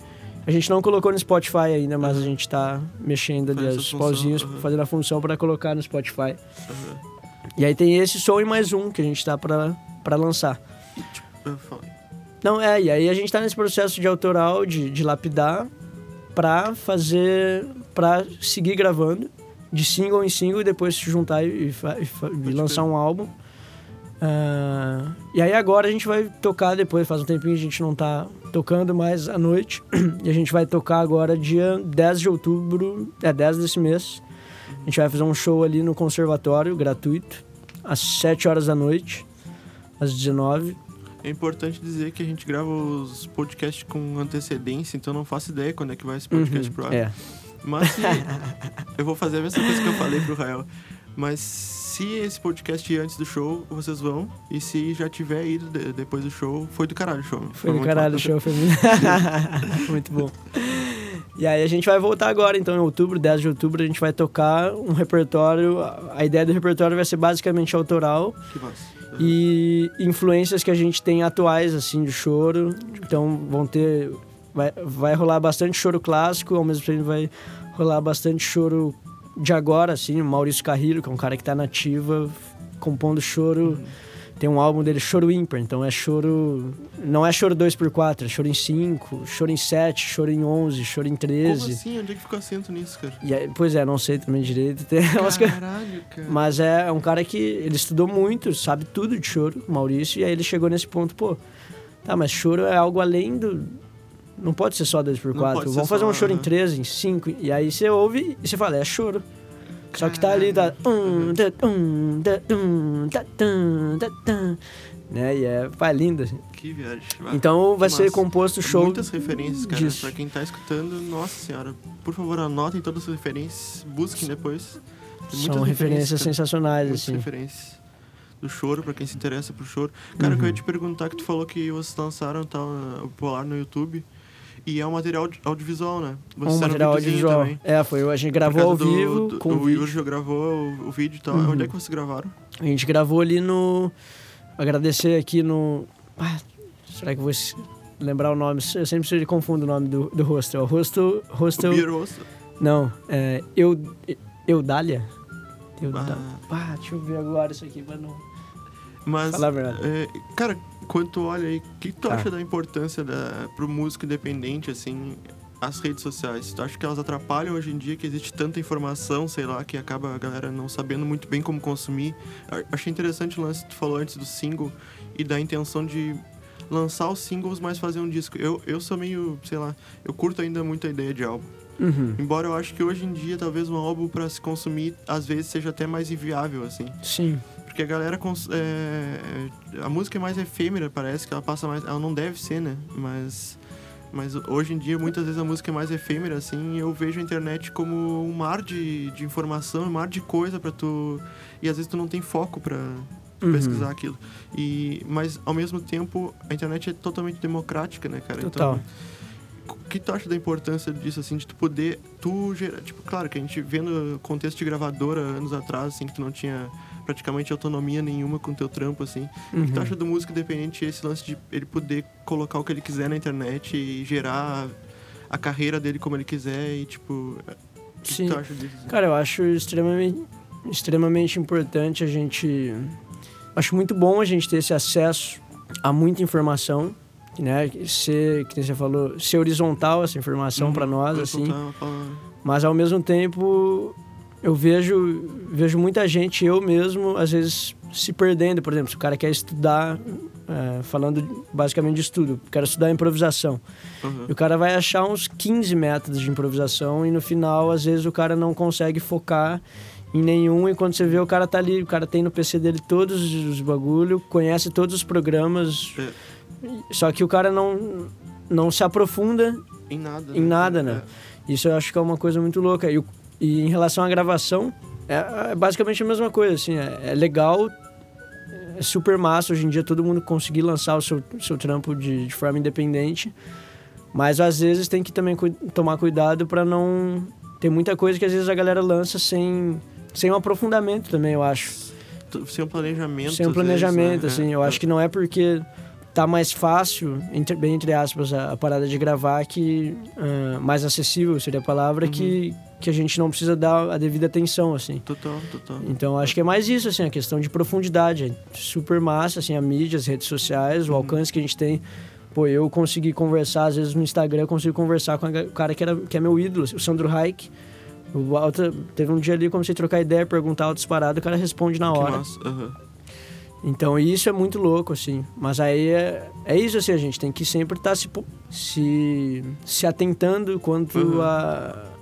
A gente não colocou no Spotify ainda, mas a gente tá mexendo ali Faz os função, pauzinhos, aham. fazendo a função pra colocar no Spotify. Aham. E aí tem esse som e mais um que a gente tá pra, pra lançar. E, tipo, Não, é, e aí a gente tá nesse processo de autoral, de, de lapidar. pra fazer. pra seguir gravando, de single em single e depois se juntar e, e e lançar um álbum. Ah, e aí agora a gente vai tocar depois, faz um tempinho que a gente não tá tocando mais à noite. E a gente vai tocar agora dia 10 de outubro, é 10 desse mês. A gente vai fazer um show ali no conservatório, gratuito, às 7 horas da noite, às 19. É importante dizer que a gente grava os podcasts com antecedência, então não faço ideia quando é que vai esse podcast pro ar. É. Mas se. eu vou fazer a mesma coisa que eu falei pro Rael. Mas se esse podcast ir antes do show, vocês vão. E se já tiver ido de- depois do show, foi do caralho o show. Foi do muito caralho o show, foi muito... muito bom. E aí a gente vai voltar agora, então, em outubro, 10 de outubro, a gente vai tocar um repertório. A ideia do repertório vai ser basicamente autoral Que massa. E influências que a gente tem atuais, assim, de choro. Então vão ter. Vai, vai rolar bastante choro clássico, ao mesmo tempo vai rolar bastante choro de agora, assim, o Maurício Carrilho, que é um cara que tá nativa, compondo choro. Tem um álbum dele, Choro Ímpar, então é choro. Não é choro 2x4, é choro em 5, choro em 7, choro em 11, choro em 13. Como assim? Onde é que ficou acento nisso, cara? Aí, pois é, não sei também direito. Caralho, cara. Mas é um cara que ele estudou muito, sabe tudo de choro, Maurício, e aí ele chegou nesse ponto, pô, tá, mas choro é algo além do. Não pode ser só 2x4. Não pode ser Vamos fazer só, um choro em aham. 13, em 5. E aí você ouve e você fala, é choro. Só que tá ali, tá. Um, tá, tá. Né? E é, pá, lindo. assim. Que viagem. Então vai que ser massa. composto show. Muitas referências, cara. disso. Pra quem tá escutando, nossa senhora, por favor, anotem todas as referências, busquem depois. Tem São referências cara. sensacionais, Muitas assim. referências do choro, pra quem se interessa pro choro. Cara, que eu ia Uhum. te perguntar que tu falou que vocês lançaram tal, o Polar no YouTube. E é um material audi- audiovisual, né? Vocês Um fizeram material videozinho audiovisual. também. É, foi, a gente gravou ao do- vivo do, com o vídeo. Yuri gravou o, o vídeo e tal. Uhum. Onde é que vocês gravaram? A gente gravou ali no. Agradecer aqui no. Ah, será que eu vou lembrar o nome? Eu sempre se confundo o nome do, do hostel. O hostel. O hostel Beer Roast. não, é. Eu, Eudália? Eudália. Ah, deixa eu ver agora isso aqui pra não. Mas, Falar a verdade. é, cara, quando tu olha aí, o que tu Tá. acha da importância da, pro músico independente, assim, as redes sociais? Tu acha que elas atrapalham hoje em dia, que existe tanta informação, sei lá, que acaba a galera não sabendo muito bem como consumir? Achei interessante o lance que tu falou antes do single e da intenção de lançar os singles, mas fazer um disco. Eu, eu sou meio, sei lá, eu curto ainda muito a ideia de álbum. Uhum. Embora eu acho que hoje em dia, talvez um álbum para se consumir, às vezes seja até mais inviável, assim. Sim. Porque a galera. cons- é, a música é mais efêmera, parece que ela passa mais. Ela não deve ser, né? Mas. Mas hoje em dia, muitas vezes a música é mais efêmera, assim, e eu vejo a internet como um mar de, de informação, um mar de coisa pra tu. E às vezes tu não tem foco pra Uhum. pesquisar aquilo. E, mas ao mesmo tempo, a internet é totalmente democrática, né, cara? Total. Então, o que tu acha da importância disso, assim, de tu poder, tu gerar, tipo, claro que a gente vendo o contexto de gravadora anos atrás, assim, que tu não tinha praticamente autonomia nenhuma com teu trampo, assim. O que tu Uhum. acha do músico independente esse lance de ele poder colocar o que ele quiser na internet e gerar a carreira dele como ele quiser e, tipo, o que Sim. tu acha disso? assim? Cara, eu acho extremamente, extremamente importante a gente. Acho muito bom a gente ter esse acesso a muita informação, né? Ser, que você falou, ser horizontal essa informação para nós, assim. Mas ao mesmo tempo, eu vejo, vejo muita gente, eu mesmo, às vezes se perdendo. Por exemplo, se o cara quer estudar, é, falando basicamente de estudo, quero estudar improvisação. Uhum. E o cara vai achar uns 15 métodos de improvisação e no final, às vezes, o cara não consegue focar em nenhum. E quando você vê, o cara tá ali, o cara tem no PC dele todos os bagulho, conhece todos os programas. É. Só que o cara não, não se aprofunda Em nada. Em nada, né? Isso eu acho que é uma coisa muito louca. E, o- e em relação à gravação, é, é basicamente a mesma coisa, assim. É, é legal, é super massa hoje em dia todo mundo conseguir lançar o seu, seu trampo de, de forma independente. Mas às vezes tem que também cui- tomar cuidado para não... Tem muita coisa que às vezes a galera lança sem, sem um aprofundamento também, eu acho. Sem um planejamento. Sem um às vezes, planejamento, né? assim. Eu é. acho que não é porque tá mais fácil, entre- bem entre aspas, a, a parada de gravar, que ah, mais acessível seria a palavra, Uhum. que, que a gente não precisa dar a devida atenção, assim. Total, total. Então acho que é mais isso, assim, a questão de profundidade. É super massa, assim, a mídia, as redes sociais, o Uhum. alcance que a gente tem pô, eu consegui conversar, às vezes no Instagram, eu consigo conversar com o cara que, era, que é meu ídolo, o Sandro Reich. O Alta, teve um dia ali, eu comecei a trocar ideia, perguntar outras paradas, o cara responde na hora. Uhum. Então isso é muito louco, assim. Mas aí é, é isso, assim, a gente tem que sempre estar tá se, se, se atentando quanto uhum. a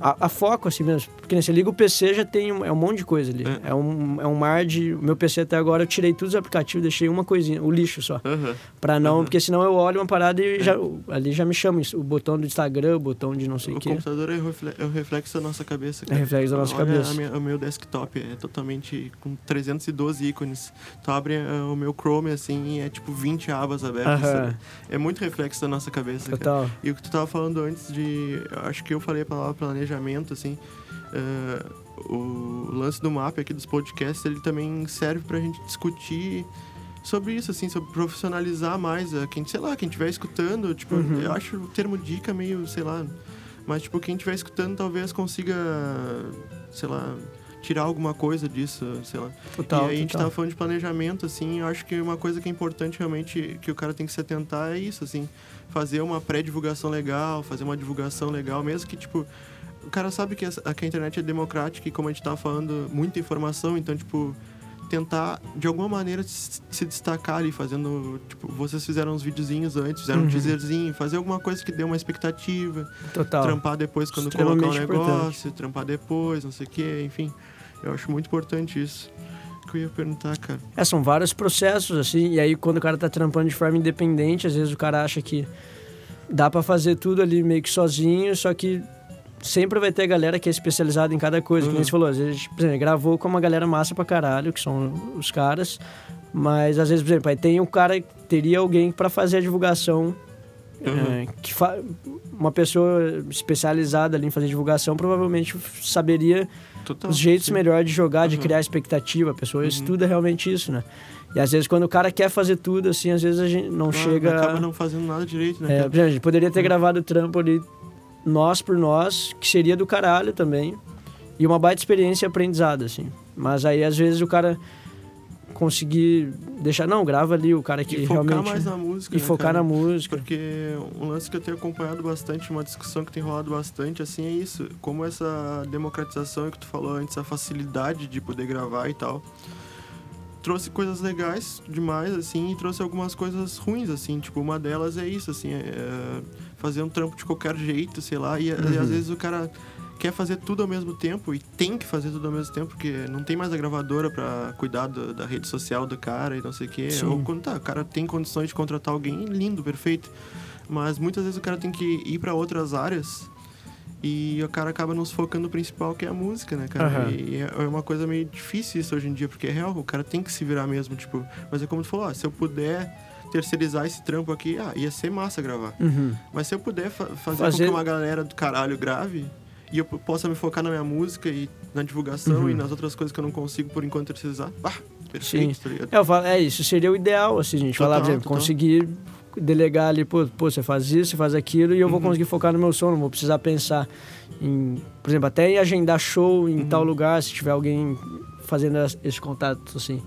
a, a, foco, assim mesmo. Porque né, você liga o PC, já tem um, é um monte de coisa ali. É. é. um, é um mar de. Meu PC até agora eu tirei todos os aplicativos, deixei uma coisinha, o lixo só. Uhum. Pra não, uhum. porque senão eu olho uma parada e é. já, ali já me chama isso. O botão do Instagram, o botão de não sei o quê. O computador é o, é o reflexo da nossa cabeça. Cara. É o reflexo da nossa olha cabeça. Minha, o meu desktop é totalmente com 312 ícones. Tu abre uh, o meu Chrome assim e é tipo 20 abas abertas. Uhum. É muito reflexo da nossa cabeça. Total. Cara. E o que tu tava falando antes de. Acho que eu falei a palavra planejamento planejamento, assim. Uh, o lance do mapa aqui dos podcasts, ele também serve pra gente discutir sobre isso, assim, sobre profissionalizar mais a quem, sei lá, quem estiver escutando, tipo, uhum. eu acho o termo dica meio, sei lá, mas, tipo, quem estiver escutando talvez consiga, sei lá, tirar alguma coisa disso, sei lá. Total, e aí a gente tava falando de planejamento, assim, eu acho que uma coisa que é importante realmente que o cara tem que se atentar é isso, assim, fazer uma pré-divulgação legal, fazer uma divulgação legal, mesmo que, tipo, o cara sabe que a, que a internet é democrática e como a gente tava falando, muita informação, então, tipo, tentar de alguma maneira se destacar ali, fazendo. Tipo, vocês fizeram uns videozinhos antes, fizeram uhum. um teaserzinho, fazer alguma coisa que dê uma expectativa. Total. Trampar depois quando colocar o um negócio, importante. trampar depois, não sei o quê, enfim. Eu acho muito importante isso. Que eu ia perguntar, cara? É, são vários processos, assim, e aí quando o cara tá trampando de forma independente, às vezes o cara acha que dá para fazer tudo ali meio que sozinho, só que sempre vai ter galera que é especializada em cada coisa. Uhum. Que nem você falou, às vezes, por exemplo, gravou com uma galera massa pra caralho, que são os caras. Mas às vezes, por exemplo, aí tem um cara, teria alguém para fazer a divulgação. Uhum. É, que fa... Uma pessoa especializada ali em fazer divulgação provavelmente saberia Total, os jeitos melhores de jogar, uhum. de criar expectativa. A pessoa uhum. estuda realmente isso, né? E às vezes quando o cara quer fazer tudo, assim, às vezes a gente não chega. Acaba não fazendo nada direito, né? É, a gente poderia ter uhum. gravado o trampo ali nós por nós, que seria do caralho também. E uma baita experiência aprendizado, assim. Mas aí, às vezes, o cara conseguir deixar... Não, grava ali o cara que e realmente... focar mais na música, E né, focar cara? na música. Porque um lance que eu tenho acompanhado bastante, uma discussão que tem rolado bastante, assim, é isso. Como essa democratização que tu falou antes, a facilidade de poder gravar e tal trouxe coisas legais demais, assim, e trouxe algumas coisas ruins, assim. Tipo, uma delas é isso, assim, é, é fazer um trampo de qualquer jeito, sei lá. E, uhum. e, às uhum. vezes o cara quer fazer tudo ao mesmo tempo e tem que fazer tudo ao mesmo tempo, porque não tem mais a gravadora para cuidar do, da rede social do cara e não sei o quê. Sim. Ou quando tá, o cara tem condições de contratar alguém, lindo, perfeito. Mas muitas vezes o cara tem que ir para outras áreas e o cara acaba nos focando no principal, que é a música, né, cara? Uhum. E é, é uma coisa meio difícil isso hoje em dia, porque é real, o cara tem que se virar mesmo, tipo... Mas é como tu falou, ó, se eu puder terceirizar esse trampo aqui, ah, ia ser massa gravar. Uhum. Mas se eu puder fa fazer, fazer, com que uma galera do caralho grave e eu possa me focar na minha música e na divulgação uhum. e nas outras coisas que eu não consigo por enquanto terceirizar, ah, perfeito, Sim. tá ligado? É, eu falo, é, isso seria o ideal, assim, a gente total, falar, por exemplo, conseguir delegar ali, pô, pô, você faz isso, você faz aquilo, e eu vou uhum. conseguir focar no meu som, não vou precisar pensar em, por exemplo, até em agendar show em uhum. tal lugar, se tiver alguém fazendo esse contato, assim.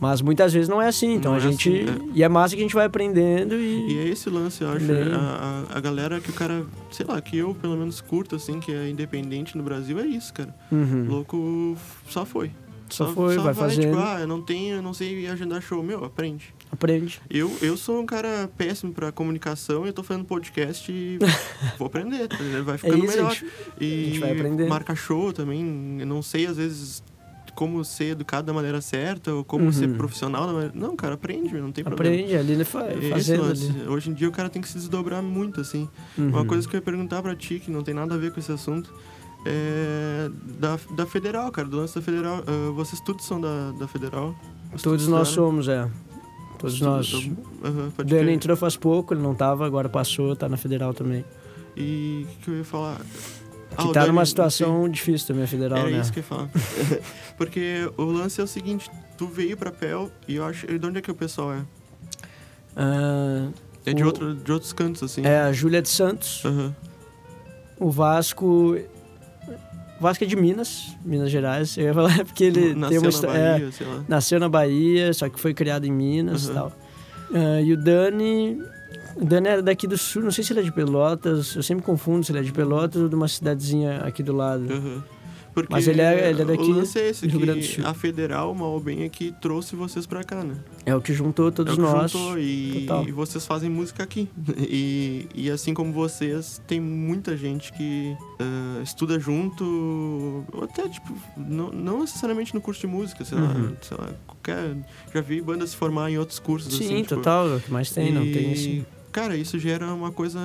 Mas muitas vezes não é assim, então não a é gente. Assim, é. E é massa que a gente vai aprendendo e. E é esse lance, eu acho. A, a, a, galera que o cara, sei lá, que eu pelo menos curto, assim, que é independente no Brasil, é isso, cara. Uhum. Louco só foi. Só, só foi, só vai, vai fazendo. Tipo, ah, eu não tenho, eu não sei agendar show. Meu, aprende. Aprende. Eu, eu sou um cara péssimo pra comunicação e eu tô fazendo podcast e vou aprender, tá vai é ficando é isso, melhor. A gente, e a gente vai aprender. marca show também, eu não sei às vezes como ser educado da maneira certa ou como uhum. ser profissional da maneira... Não, cara, aprende, não tem problema. Aprende, ali ele é fazendo. Ali. Hoje em dia o cara tem que se desdobrar muito, assim. Uhum. Uma coisa que eu ia perguntar pra ti, que não tem nada a ver com esse assunto, é da, da Federal, cara, do lance da Federal. Uh, vocês todos são da, da Federal? Todos nós somos, é. Todos nós. Uhum, o Dani entrou faz pouco, ele não tava, agora passou, tá na Federal também. E o que, que eu ia falar? Que ah, tá numa situação sim. difícil também a Federal, Era né? isso que eu falar. Porque o lance é o seguinte, tu veio pra PEL e eu acho... De onde é que o pessoal é? Uh, é de, o, outro, de outros cantos, assim? É, a Júlia de Santos. Uhum. O Vasco Vasco é de Minas, Minas Gerais. Eu ia falar porque ele nasceu tem uma na Bahia, é, sei lá. Nasceu na Bahia, só que foi criado em Minas uhum. e tal. Uh, e o Dani O Dani é daqui do sul, não sei se ele é de Pelotas, eu sempre confundo se ele é de Pelotas ou de uma cidadezinha aqui do lado. Uhum. Porque Mas ele é- ele é daqui o lance é esse, do Rio Grande do Sul. a Federal, mal ou bem, é que trouxe vocês pra cá, né? É o que juntou todos é o que nós. juntou e, Total. e vocês fazem música aqui. E, e assim como vocês, tem muita gente que ah, estuda junto, ou até, tipo, não, não necessariamente no curso de música, sei lá, Uhum. sei lá, qualquer... Já vi banda se formar em outros cursos, Sim, assim, tipo, total, o que mais tem, não tem e, assim. Cara, isso gera uma coisa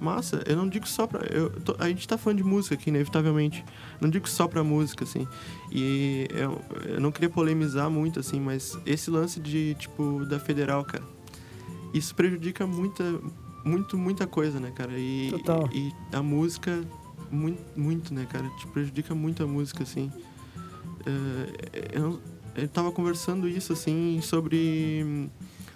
massa. Eu não digo só pra. Eu tô- a gente tá falando de música aqui, inevitavelmente. Não digo só pra música, assim. E eu, eu não queria polemizar muito, assim, mas esse lance de, tipo, da federal, cara. Isso prejudica muita, muito, muita coisa, né, cara? E, Total. e a música, muito, muito, né, cara? Te prejudica muito a música, assim. Eh, eu, eu tava conversando isso, assim, sobre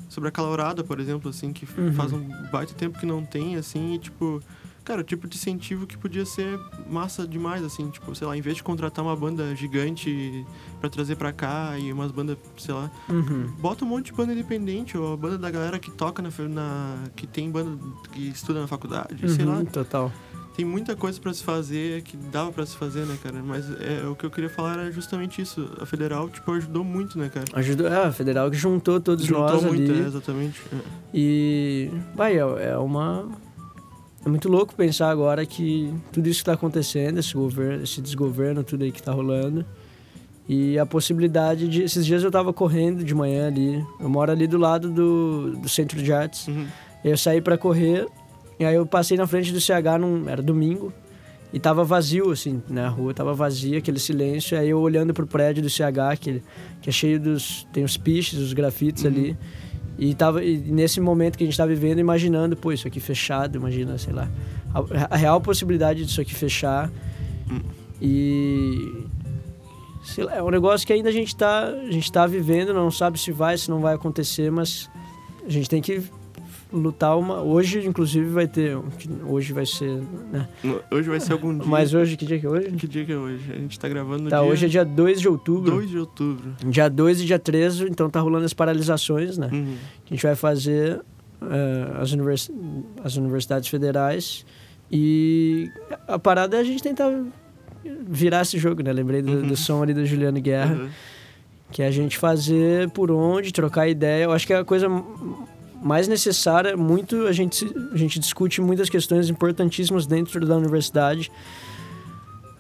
sobre a calorada, por exemplo, assim, que Uhum. faz um baita tempo que não tem, assim, e tipo, cara, o tipo de incentivo que podia ser massa demais, assim, tipo, sei lá, em vez de contratar uma banda gigante pra trazer pra cá e umas bandas, sei lá, Uhum. bota um monte de banda independente, ou a banda da galera que toca na, na que tem banda que estuda na faculdade, sei lá, Uhum, Total. Tem muita coisa pra se fazer que dava pra se fazer, né, cara? Mas é, o que eu queria falar era justamente isso. A federal, tipo, ajudou muito, né, cara? Ajudou, é, a federal que juntou todos Juntou nós muito, ali. é, exatamente. É. E vai, é, é uma é muito louco pensar agora que tudo isso que está acontecendo, esse governo, esse desgoverno, tudo aí que está rolando. E a possibilidade de. Esses dias eu tava correndo de manhã ali. Eu moro ali do lado do, do centro de artes. Uhum. Eu saí para correr, e aí eu passei na frente do CH, num, era domingo, e tava vazio, assim, né? A rua tava vazia, aquele silêncio. Aí eu olhando pro prédio do CH, que, que é cheio dos. tem os piches, os grafites Uhum. ali. E, tava, e nesse momento que a gente tá vivendo, imaginando, pô, isso aqui fechado, imagina, sei lá. A, a real possibilidade disso aqui fechar. Hum. E. Sei lá, é um negócio que ainda a gente tá, a gente tá vivendo, não sabe se vai, se não vai acontecer, mas a gente tem que lutar uma. Hoje, inclusive, vai ter. Hoje vai ser. Né? Hoje vai ser algum dia. Mas hoje, que dia que é hoje? Que dia que é hoje? A gente tá gravando no Tá, dia hoje é dia 2 de outubro. 2 de outubro. Dia 2 e dia 13, então tá rolando as paralisações, né? Uhum. que a gente vai fazer eh, as, univers as universidades federais e a parada é a gente tentar virar esse jogo, né? Lembrei do, Uhum. do som ali do Juliano Guerra, Uhum. que é a gente fazer por onde, trocar ideia. Eu acho que é a coisa mais necessária, muito a gente, a gente discute muitas questões importantíssimas dentro da universidade,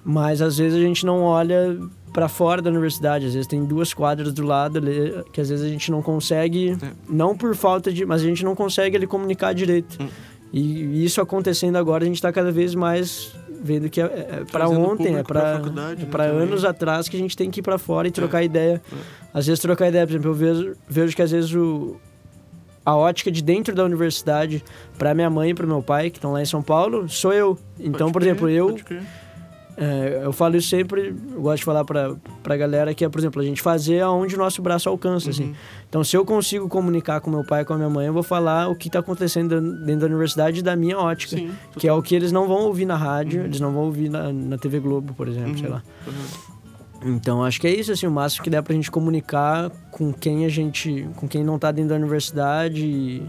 mas às vezes a gente não olha para fora da universidade, às vezes tem duas quadras do lado ali, que às vezes a gente não consegue, É. não por falta de, mas a gente não consegue ali comunicar direito. Hum. E isso acontecendo agora, a gente está cada vez mais vendo que é, é para Trazendo ontem, é para é né, para anos atrás que a gente tem que ir para fora e trocar É. ideia. É. Às vezes trocar ideia, por exemplo, eu vejo, vejo que às vezes o a ótica de dentro da universidade para minha mãe e para meu pai que estão lá em São Paulo sou eu. Então, Pode por crer, exemplo, eu é, eu falo isso sempre, eu gosto de falar pra, pra galera que é, por exemplo, a gente fazer aonde o nosso braço alcança, assim. Uhum. Então, se eu consigo comunicar com meu pai e com a minha mãe, eu vou falar o que tá acontecendo dentro da universidade da minha ótica. Sim. Que é o que eles não vão ouvir na rádio, Uhum. eles não vão ouvir na, na TV Globo, por exemplo, Uhum. sei lá. Então, acho que é isso, assim, o máximo que dá pra gente comunicar com quem a gente... Com quem não tá dentro da universidade e,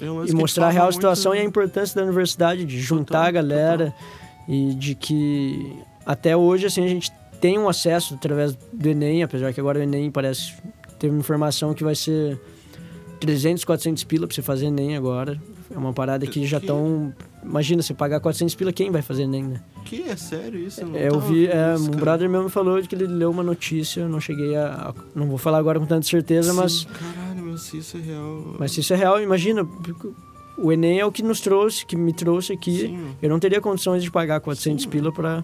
e mostrar a real muito- situação e a importância da universidade, de juntar Total, a galera e de que até hoje assim a gente tem um acesso através do Enem, apesar que agora o Enem parece ter uma informação que vai ser 300, 400 pila pra você fazer Enem agora. É uma parada que já estão... Imagina, você pagar 400 pila, quem vai fazer Enem, né? Que é sério isso? Eu É, eu vi, é, isso, um brother meu me falou que ele leu uma notícia, eu não cheguei a, a- Não vou falar agora com tanta certeza, mas... Sim, Caralho, meu, se isso é real. Mas se isso é real, imagina, o Enem é o que nos trouxe, que me trouxe aqui. Sim. Eu não teria condições de pagar 400 Sim. pila pra,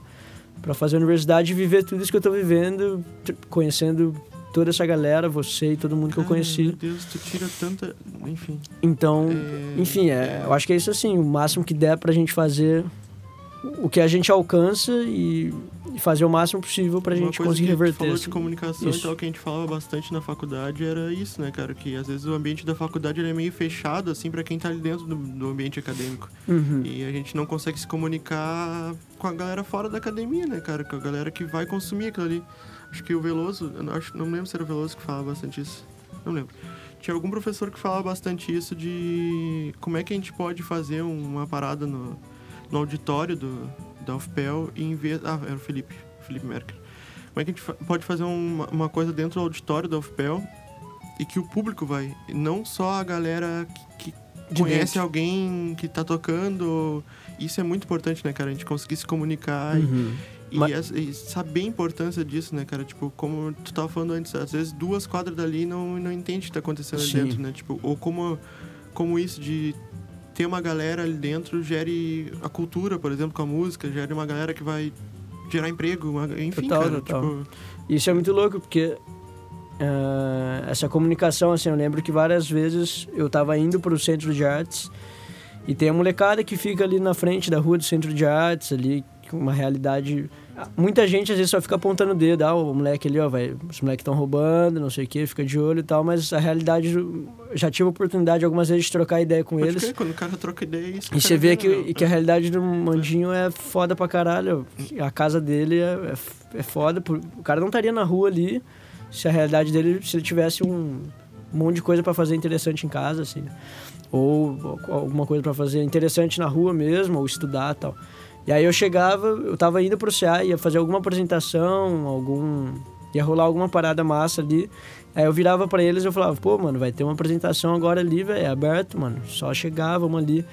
pra fazer a universidade e viver tudo isso que eu tô vivendo, conhecendo toda essa galera, você e todo mundo que eu Cara, Meu conheci. Deus, tu tira tanta. Enfim. Então, É, enfim, é, eu acho que é isso assim, o máximo que der pra gente fazer o que a gente alcança e, e fazer o máximo possível pra Uma gente coisa conseguir que reverter. falou de comunicação Isso. e tal, que a gente falava bastante na faculdade era isso, né, cara? Que às vezes o ambiente da faculdade é meio fechado, assim, pra quem tá ali dentro do, do ambiente acadêmico. Uhum. E a gente não consegue se comunicar com a galera fora da academia, né, cara? Com a galera que vai consumir aquilo ali. Acho que o Veloso, acho, não lembro se era o Veloso que falava bastante isso. Não lembro. tinha algum professor que falava bastante isso de como é que a gente pode fazer uma parada no, no auditório do, da UFPEL e em vez... Ah, era o Felipe, Felipe Merkel. Como é que a gente pode fazer uma, uma coisa dentro do auditório da UFPEL e que o público vai, não só a galera que, que conhece dentro. alguém que tá tocando. Isso é muito importante, né, cara? A gente conseguir se comunicar uhum. e, Mas... e, saber a importância disso, né, cara? Tipo, como tu tava falando antes, às vezes duas quadras dali não, não entende o que tá acontecendo ali dentro, né? Tipo, ou como, como isso de ter uma galera ali dentro gere a cultura, por exemplo, com a música, gere uma galera que vai gerar emprego, enfim, total, cara, total. Tipo... Isso é muito louco, porque Uh, essa comunicação, assim, eu lembro que várias vezes eu tava indo para o centro de artes e tem a molecada que fica ali na frente da rua do centro de artes, ali, uma realidade. Muita gente às vezes só fica apontando o dedo, ah, o moleque ali, ó, vai, os moleques estão roubando, não sei o que, fica de olho e tal, mas a realidade, já tive a oportunidade algumas vezes de trocar ideia com Pode eles. Crer, quando o cara troca ideia, isso E você vê que, que a realidade do Mandinho é foda pra caralho. A casa dele é, é, é foda, o cara não estaria na rua ali se a realidade dele, se ele tivesse um monte de coisa para fazer interessante em casa, assim, ou, ou alguma coisa para fazer interessante na rua mesmo, ou estudar tal. E aí eu chegava, eu tava indo pro CA, ia fazer alguma apresentação, algum ia rolar alguma parada massa ali. Aí eu virava para eles e eu falava, pô, mano, vai ter uma apresentação agora ali, velho, é aberto, mano. Só chegar, vamos ali.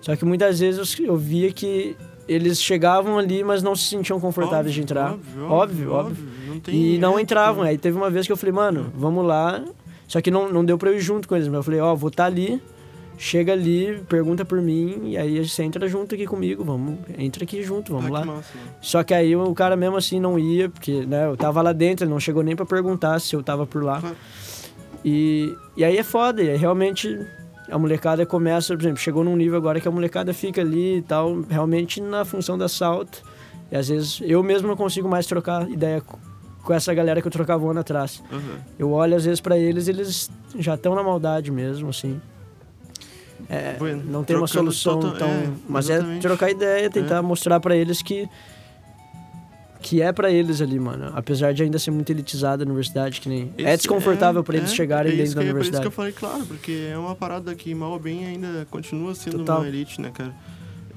Só que muitas vezes eu, eu via que eles chegavam ali, mas não se sentiam confortáveis óbvio, de entrar. Óbvio, óbvio. óbvio. Não e não entravam. Aí teve uma vez que eu falei, mano, vamos lá. Só que não, não deu pra eu ir junto com eles. Mas eu falei, ó, oh, vou estar tá ali. Chega ali, pergunta por mim, e aí você entra junto aqui comigo, vamos, entra aqui junto, vamos ah, lá. Massa, Só que aí o cara mesmo assim não ia, porque né, eu tava lá dentro, ele não chegou nem para perguntar se eu tava por lá. Claro. E, e aí é foda, e aí realmente a molecada começa, por exemplo, chegou num nível agora que a molecada fica ali e tal, realmente na função da salto. E às vezes eu mesmo não consigo mais trocar ideia com essa galera que eu trocava um ano atrás. Uhum. Eu olho às vezes para eles, eles já estão na maldade mesmo, assim. É, bueno, não tem uma solução total, tão. É, mas é trocar ideia, tentar é. mostrar para eles que que é para eles ali, mano. Apesar de ainda ser muito elitizada a universidade, que nem. É Esse é desconfortável é, para eles é, chegarem é dentro da universidade. É por isso que eu falei, claro, porque é uma parada que mal ou bem ainda continua sendo Total. uma elite, né, cara?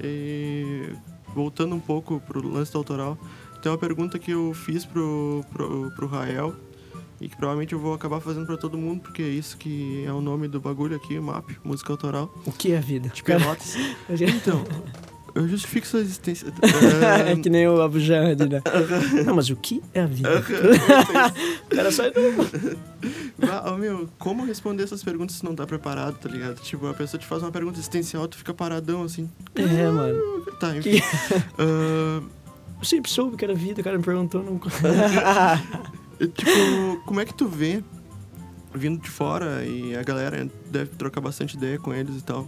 E voltando um pouco pro lance do autoral, tem uma pergunta que eu fiz pro, pro, pro Rael e que provavelmente eu vou acabar fazendo para todo mundo, porque é isso que é o nome do bagulho aqui, MAP, música autoral. O que é a vida? De Pelotas. então, eu justifico sua existência. é que nem o Abu Jahad, né? Não, mas o que é a vida? o cara sai do... ah, meu, como responder essas perguntas se não tá preparado, tá ligado? Tipo, a pessoa te faz uma pergunta existencial, tu fica paradão, assim. É, mano. Tá, enfim. Que... Uh... Eu sempre soube que era vida, o cara me perguntou. Não... tipo, como é que tu vê vindo de fora e a galera deve trocar bastante ideia com eles e tal.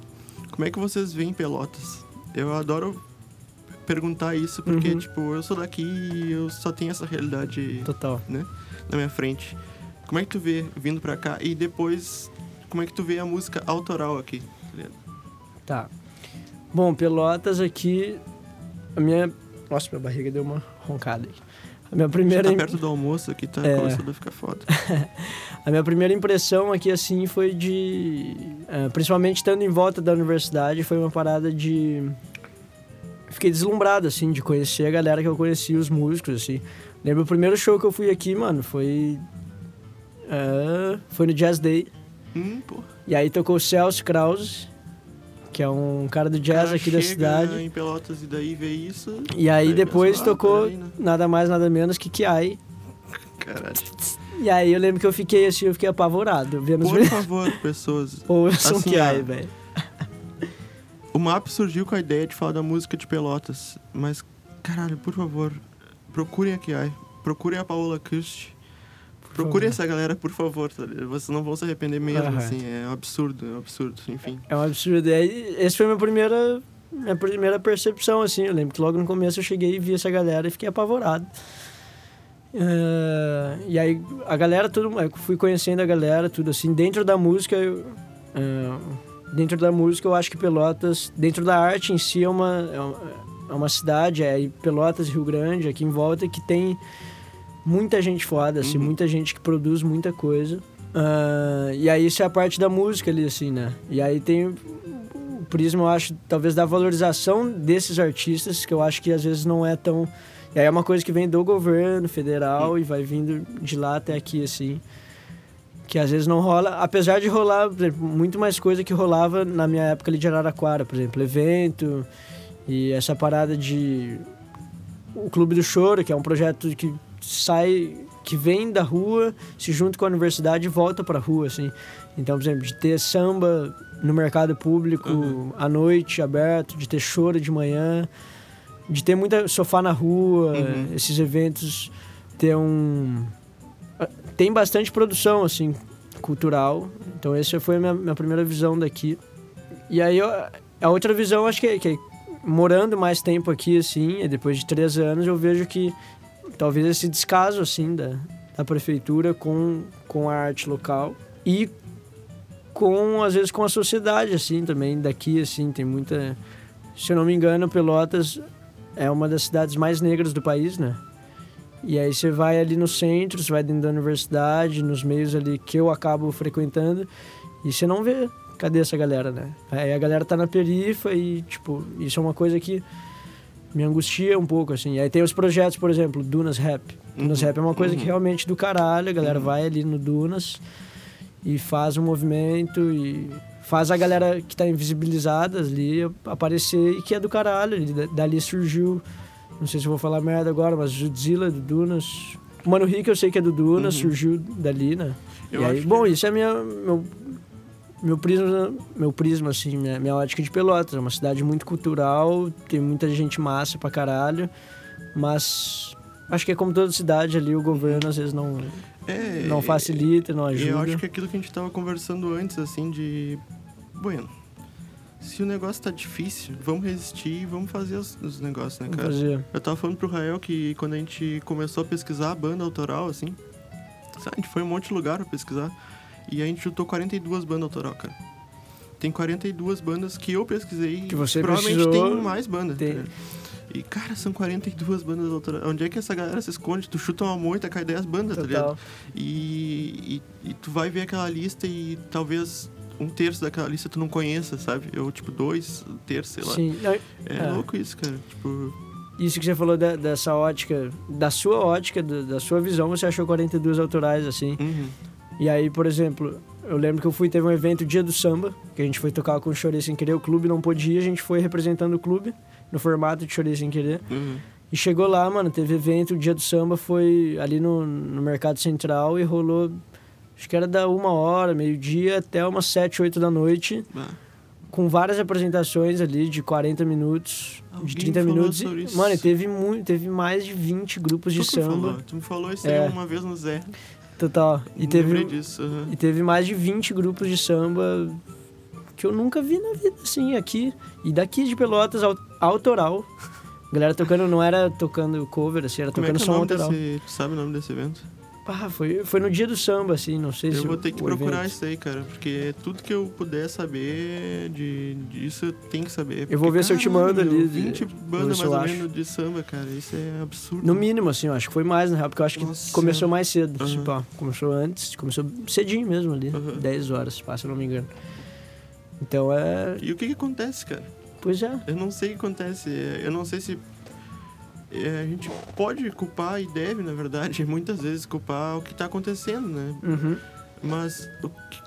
Como é que vocês veem Pelotas? Eu adoro perguntar isso porque, uhum. tipo, eu sou daqui e eu só tenho essa realidade Total. Né, na minha frente. Como é que tu vê vindo pra cá? E depois, como é que tu vê a música autoral aqui? Tá. tá. Bom, Pelotas aqui, a minha... Nossa, minha barriga deu uma roncada aqui. A minha primeira... Tá perto do almoço aqui, tá é... começando a ficar foda. a minha primeira impressão aqui, assim, foi de... Uh, principalmente estando em volta da universidade, foi uma parada de... Fiquei deslumbrado, assim, de conhecer a galera que eu conheci, os músicos, assim. Lembro o primeiro show que eu fui aqui, mano, foi... Uh, foi no Jazz Day. Hum, e aí tocou o Celso Krause que é um cara do jazz cara aqui da cidade. em Pelotas e daí vê isso. E aí depois tocou aí, né? nada mais, nada menos que Kiai. Caralho. E aí eu lembro que eu fiquei assim, eu fiquei apavorado. Por favor, pessoas. Ouçam assim, Kiai, velho. O MAP surgiu com a ideia de falar da música de Pelotas, mas, caralho, por favor, procurem a Kiai. Procurem a Paola Kust Procure essa galera, por favor. Tá Vocês não vão se arrepender mesmo, uhum. assim. É um absurdo, é um absurdo, enfim. É um absurdo. Esse foi a minha primeira, minha primeira percepção, assim. Eu lembro que logo no começo eu cheguei e vi essa galera e fiquei apavorado. Uh, e aí a galera, tudo, eu fui conhecendo a galera, tudo assim. Dentro da música, eu, uh, dentro da música eu acho que Pelotas, dentro da arte em si é uma, é uma, é uma cidade, é Pelotas, Rio Grande, aqui em volta, que tem muita gente foda, assim, uhum. muita gente que produz muita coisa. Uh, e aí isso é a parte da música ali, assim, né? E aí tem o prisma, eu acho, talvez da valorização desses artistas, que eu acho que às vezes não é tão... E aí é uma coisa que vem do governo federal hum. e vai vindo de lá até aqui, assim. Que às vezes não rola, apesar de rolar, exemplo, muito mais coisa que rolava na minha época ali de Araraquara, por exemplo, evento e essa parada de... O Clube do Choro, que é um projeto que sai que vem da rua, se junta com a universidade e volta para a rua, assim. Então, por exemplo, de ter samba no mercado público uhum. à noite, aberto, de ter choro de manhã, de ter muita sofá na rua, uhum. esses eventos ter um tem bastante produção assim cultural. Então essa foi a minha, minha primeira visão daqui. E aí eu, a outra visão acho que, que morando mais tempo aqui assim, depois de três anos eu vejo que talvez esse descaso assim da, da prefeitura com, com a arte local e com às vezes com a sociedade assim também. Daqui assim tem muita se eu não me engano Pelotas é uma das cidades mais negras do país né? E aí você vai ali no centro você vai dentro da universidade nos meios ali que eu acabo frequentando e você não vê cadê essa galera né? Aí a galera tá na perifa e tipo isso é uma coisa que me angustia um pouco, assim. Aí tem os projetos, por exemplo, Dunas Rap. Dunas uhum. Rap é uma coisa uhum. que realmente do caralho, a galera uhum. vai ali no Dunas e faz um movimento e faz a galera que tá invisibilizada ali aparecer e que é do caralho. Dali surgiu, não sei se eu vou falar merda agora, mas Judzilla do Dunas. Mano Rick eu sei que é do Dunas, uhum. surgiu dali, né? Eu e aí, bom, que... isso é minha, meu meu prisma, meu prisma assim, minha, minha ótica de Pelotas. É uma cidade muito cultural, tem muita gente massa pra caralho, mas acho que é como toda cidade ali, o governo às vezes não, é, não facilita, não ajuda. Eu acho que é aquilo que a gente tava conversando antes, assim, de. Bueno, se o negócio tá difícil, vamos resistir e vamos fazer os, os negócios, né, cara? Fazer. Eu tava falando pro Rael que quando a gente começou a pesquisar a banda autoral, assim, a gente foi um monte de lugar pra pesquisar. E a gente juntou 42 bandas autoral, cara. Tem 42 bandas que eu pesquisei. Que você Provavelmente precisou... tem mais bandas. Tem. Tá e, cara, são 42 bandas autorais. Onde é que essa galera se esconde? Tu chuta uma moita, cai 10 bandas, Total. tá ligado? E, e, e, tu vai ver aquela lista e talvez um terço daquela lista tu não conheça, sabe? Ou, tipo, dois, um terço, sei lá. Sim. É, é, louco isso, cara. Tipo... Isso que você falou da, dessa ótica, da sua ótica, da, da, sua visão, você achou 42 autorais, assim. Uhum. E aí, por exemplo, eu lembro que eu fui, teve um evento Dia do Samba, que a gente foi tocar com o Chorei Sem Querer, o clube não podia, a gente foi representando o clube, no formato de Chorei Sem Querer. Uhum. E chegou lá, mano, teve evento, o Dia do Samba foi ali no, no Mercado Central e rolou, acho que era da uma hora, meio-dia, até umas sete, oito da noite. Ah. Com várias apresentações ali de 40 minutos, Alguém de 30 minutos. E, mano, teve, muito, teve mais de 20 grupos tu de samba. Falou. Tu me falou isso é. aí uma vez no Zé. Total. E teve, disso, uhum. e teve mais de 20 grupos de samba que eu nunca vi na vida, assim, aqui. E daqui de Pelotas, autoral. A galera tocando, não era tocando cover, assim, era Como tocando é que som é autoral. Desse, sabe o nome desse evento? Ah, foi, foi no dia do samba, assim, não sei eu se. Eu vou ter que procurar evento. isso aí, cara, porque tudo que eu puder saber de, disso eu tenho que saber. Porque, eu vou ver se eu te mando ali. 20 bandas mais ou menos de samba, cara, isso é absurdo. No mínimo, assim, eu acho que foi mais, na real, porque eu acho Nossa. que começou mais cedo. Uhum. Tipo, ó, começou antes, começou cedinho mesmo ali, uhum. 10 horas, se eu não me engano. Então é. E o que que acontece, cara? Pois é. Eu não sei o que acontece. Eu não sei se a gente pode culpar e deve, na verdade, muitas vezes culpar o que está acontecendo, né? Uhum. Mas o que,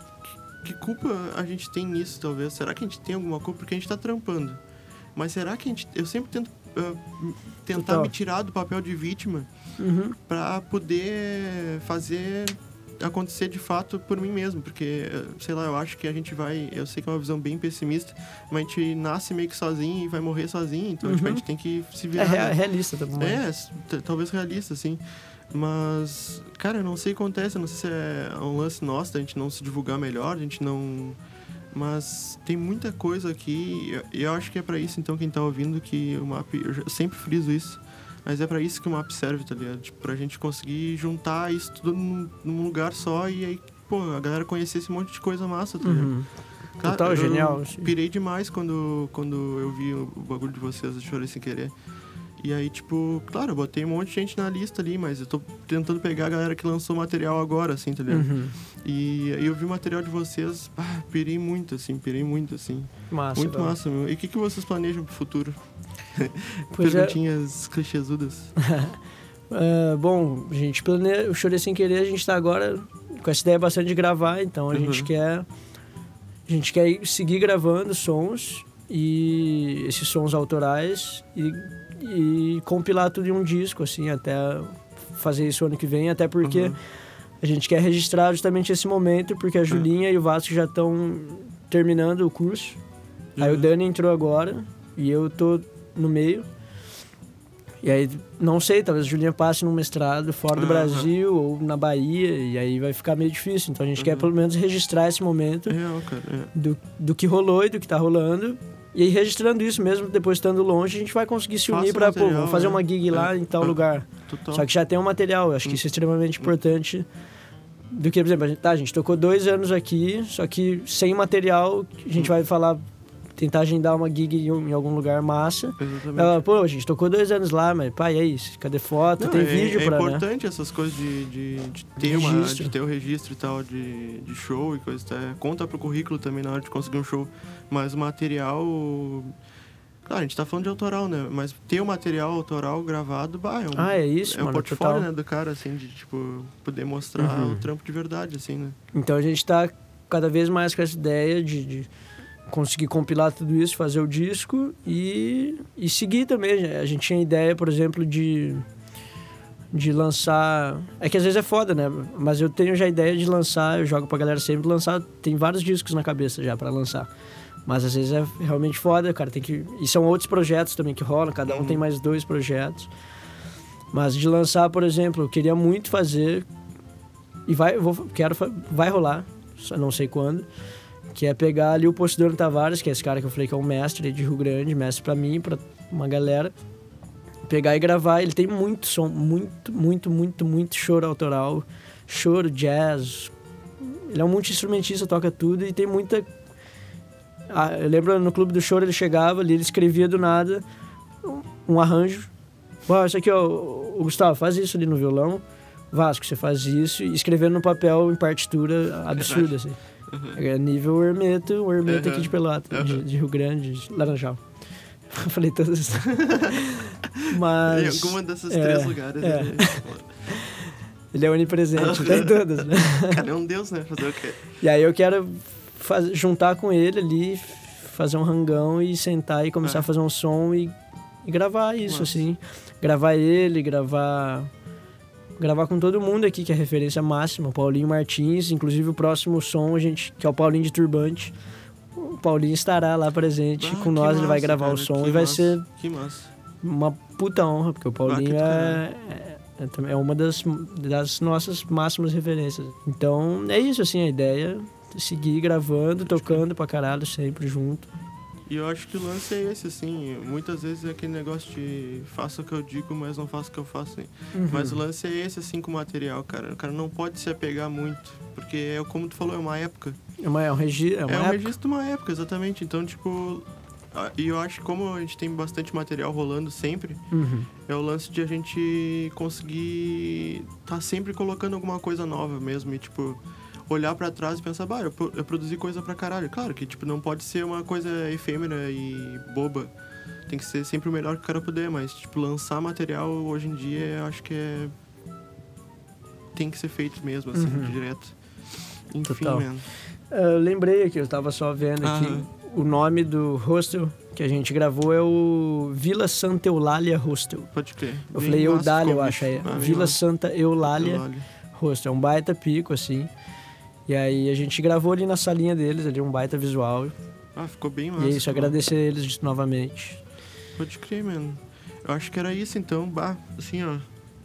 que, culpa a gente tem nisso, talvez? Será que a gente tem alguma culpa porque a gente está trampando? Mas será que a gente... Eu sempre tento uh, tentar Total. me tirar do papel de vítima uhum. para poder fazer acontecer de fato por mim mesmo, porque, sei lá, eu acho que a gente vai. Eu sei que é uma visão bem pessimista, mas a gente nasce meio que sozinho e vai morrer sozinho, então uhum. tipo, a gente tem que se virar. É realista também. É, talvez realista, assim. Mas, cara, eu não sei o que acontece, eu não sei se é um lance nosso da gente não se divulgar melhor, a gente não. Mas tem muita coisa aqui, e eu acho que é para isso então quem tá ouvindo que o MAP, eu sempre friso isso mas é para isso que o map serve, tá ligado? Tipo, pra gente conseguir juntar isso tudo num, num, lugar só e aí, pô, a galera conhecer esse monte de coisa massa, tá ligado? Uhum. Cara, Total, genial. Pirei demais quando, quando eu vi o bagulho de vocês, eu chorei sem querer. E aí, tipo, claro, eu botei um monte de gente na lista ali, mas eu tô tentando pegar a galera que lançou material agora, assim, tá ligado? Uhum. E aí eu vi o material de vocês, ah, pirei muito, assim, pirei muito, assim. Massa. muito velho. massa, meu. E o que, que vocês planejam pro futuro? É. Perguntinhas clichêsudas. Ah, bom, a gente planeja. O Chorei Sem Querer, a gente tá agora com essa ideia bastante de gravar, então a Uhum. gente quer. A gente quer ir- seguir gravando sons e esses sons autorais e, e compilar tudo em um disco, assim, até fazer isso ano que vem, até porque Uhum. a gente quer registrar justamente esse momento, porque a Julinha e o Vasco já estão terminando o curso. Aí o Uhum. Dani entrou agora e eu tô no meio. E aí, não sei, talvez a Julinha passe num mestrado fora do Aham. Brasil ou na Bahia, e aí vai ficar meio difícil. Então a gente quer Uhum. pelo menos registrar esse momento É. É. do, do que rolou e do que tá rolando. E aí, registrando isso mesmo, depois estando longe, a gente vai conseguir se unir vamos fazer né? uma gig lá É. em tal É. lugar. Total. Só que já tem um material, eu acho que isso é extremamente Hum. importante. Do que, por exemplo, a gente, tá, a gente tocou dois anos aqui, só que sem material, a gente Hum. vai falar, tentar agendar uma gig em, um- em algum lugar massa. Exatamente. Ela, pô, a gente tocou dois anos lá, mas pai, é isso, cadê foto? Não, tem é, vídeo é pra, né? importante essas coisas de, de, de ter uma, de ter o registro e tal de, de show e coisa tá? conta pro currículo também na hora de conseguir um show mas o material claro a gente tá falando de autoral né mas ter o material autoral gravado bah, é um, Ah, é isso, é um mano, portfólio total. né do cara assim de tipo poder mostrar Uhum. o trampo de verdade assim né Então a gente tá cada vez mais com essa ideia de, de conseguir compilar tudo isso, fazer o disco e, e seguir também. A gente tinha ideia, por exemplo, de, de lançar. É que às vezes é foda, né? Mas eu tenho já a ideia de lançar, eu jogo pra galera sempre lançar. Tem vários discos na cabeça já pra lançar. Mas às vezes é realmente foda, cara. Tem que. E são outros projetos também que rolam, cada um Uhum. tem mais dois projetos. Mas de lançar, por exemplo, eu queria muito fazer. E vai, vou, quero, vai rolar, só não sei quando. Que é pegar ali o Postidano Tavares, que é esse cara que eu falei que é um mestre de Rio Grande, mestre pra mim, pra uma galera. Pegar e gravar. Ele tem muito som, muito, muito, muito, muito choro autoral, choro, jazz. Ele é um multi-instrumentista, toca tudo e tem muita. Ah, eu lembro no Clube do Choro ele chegava ali, ele escrevia do nada um, arranjo. Uau, isso aqui, ó, o Gustavo, faz isso ali no violão. Vasco, você faz isso, escrevendo no papel em partitura absurda, assim. É nível Hermeto, o Hermeto aqui de Pelota, de, de Rio Grande, de Laranjal. Falei todas. Mas. em alguma desses é, três lugares é. ele, Ele é onipresente, tá em todas, né? cara é um deus né fazer o quê E aí eu quero faz- juntar com ele ali, fazer um rangão e sentar e começar É. a fazer um som e, e gravar isso, Massa. assim. Gravar ele, gravar. Gravar com todo mundo aqui, que é referência máxima. O Paulinho Martins, inclusive o próximo som, gente, que é o Paulinho de Turbante. O Paulinho estará lá presente Ah, com nós, ele vai massa, gravar cara, o som e vai massa, ser massa uma puta honra, porque o Paulinho do é, é, é é uma das, das nossas máximas referências. Então é isso, assim, a ideia é seguir gravando, tocando pra caralho, sempre junto. E eu acho que o lance é esse, assim. Muitas vezes é aquele negócio de faça o que eu digo, mas não faço o que eu faço. Uhum. Mas o lance é esse, assim, com o material, cara. O cara não pode se apegar muito. Porque, é como tu falou, é uma época. É, uma, é um, regi é uma É, um época. registro de uma época, exatamente. Então, tipo. E eu acho que como a gente tem bastante material rolando sempre, Uhum. é o lance de a gente conseguir tá sempre colocando alguma coisa nova mesmo. E, tipo, olhar pra trás e pensar, bah, eu, pro- eu produzi coisa pra caralho. Claro que, tipo, não pode ser uma coisa efêmera e boba. Tem que ser sempre o melhor que o cara puder, mas, tipo, lançar material hoje em dia, acho que é. Tem que ser feito mesmo, assim, Uhum. direto. Enfim, Total. Eu lembrei aqui, eu tava só vendo aqui. Aham. O nome do hostel que a gente gravou é o Vila Santa Eulália Hostel. Pode crer. Eu Bem falei Eudália, eu acho. É. Ah, Vila massa. Santa Eulália Eulália. Hostel. É um baita pico, assim. E aí a gente gravou ali na salinha deles, ali um baita visual. Ah, ficou bem massa. e é isso, agradecer eles novamente. Pode crer, mano. Eu acho que era isso então. Bah, assim, ó.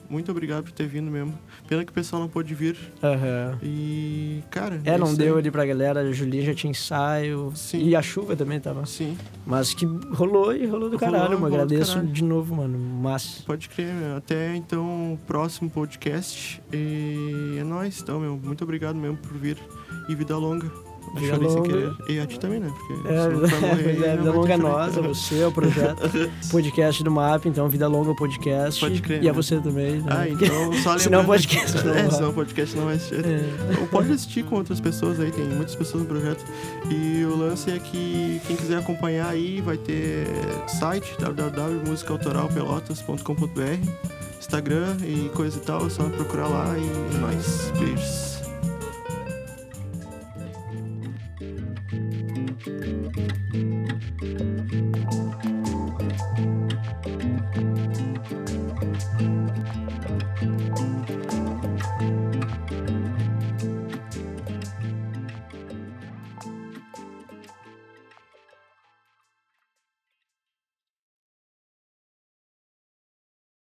Muito obrigado por ter vindo mesmo. Pena que o pessoal não pôde vir. Aham. E, cara. É, não deu ali pra galera, a Julinha já tinha ensaio. Sim. E a chuva também tava. Sim, Mas que rolou e rolou do Rolou, caralho, rolou Agradeço caralho. de novo, mano. Massa. pode crer, meu. Até então, o próximo podcast. E é nóis, então, meu. Muito obrigado mesmo por vir. E vida longa. A Vida Chorei Sem longa. Querer. E a ti também, né? Porque É, morrer é, não Vida Longa é você, é o projeto. podcast do MAP, então Vida Longa Podcast. Pode crer, E é né? você também. né? Ah, então só Senão o podcast não É, senão o podcast não vai assistir. É. Ou pode assistir com outras pessoas aí, tem muitas pessoas no projeto. E o lance é que quem quiser acompanhar aí vai ter site www.musicautoralpelotas.com.br Instagram e coisa e tal, é só procurar lá e mais beijos.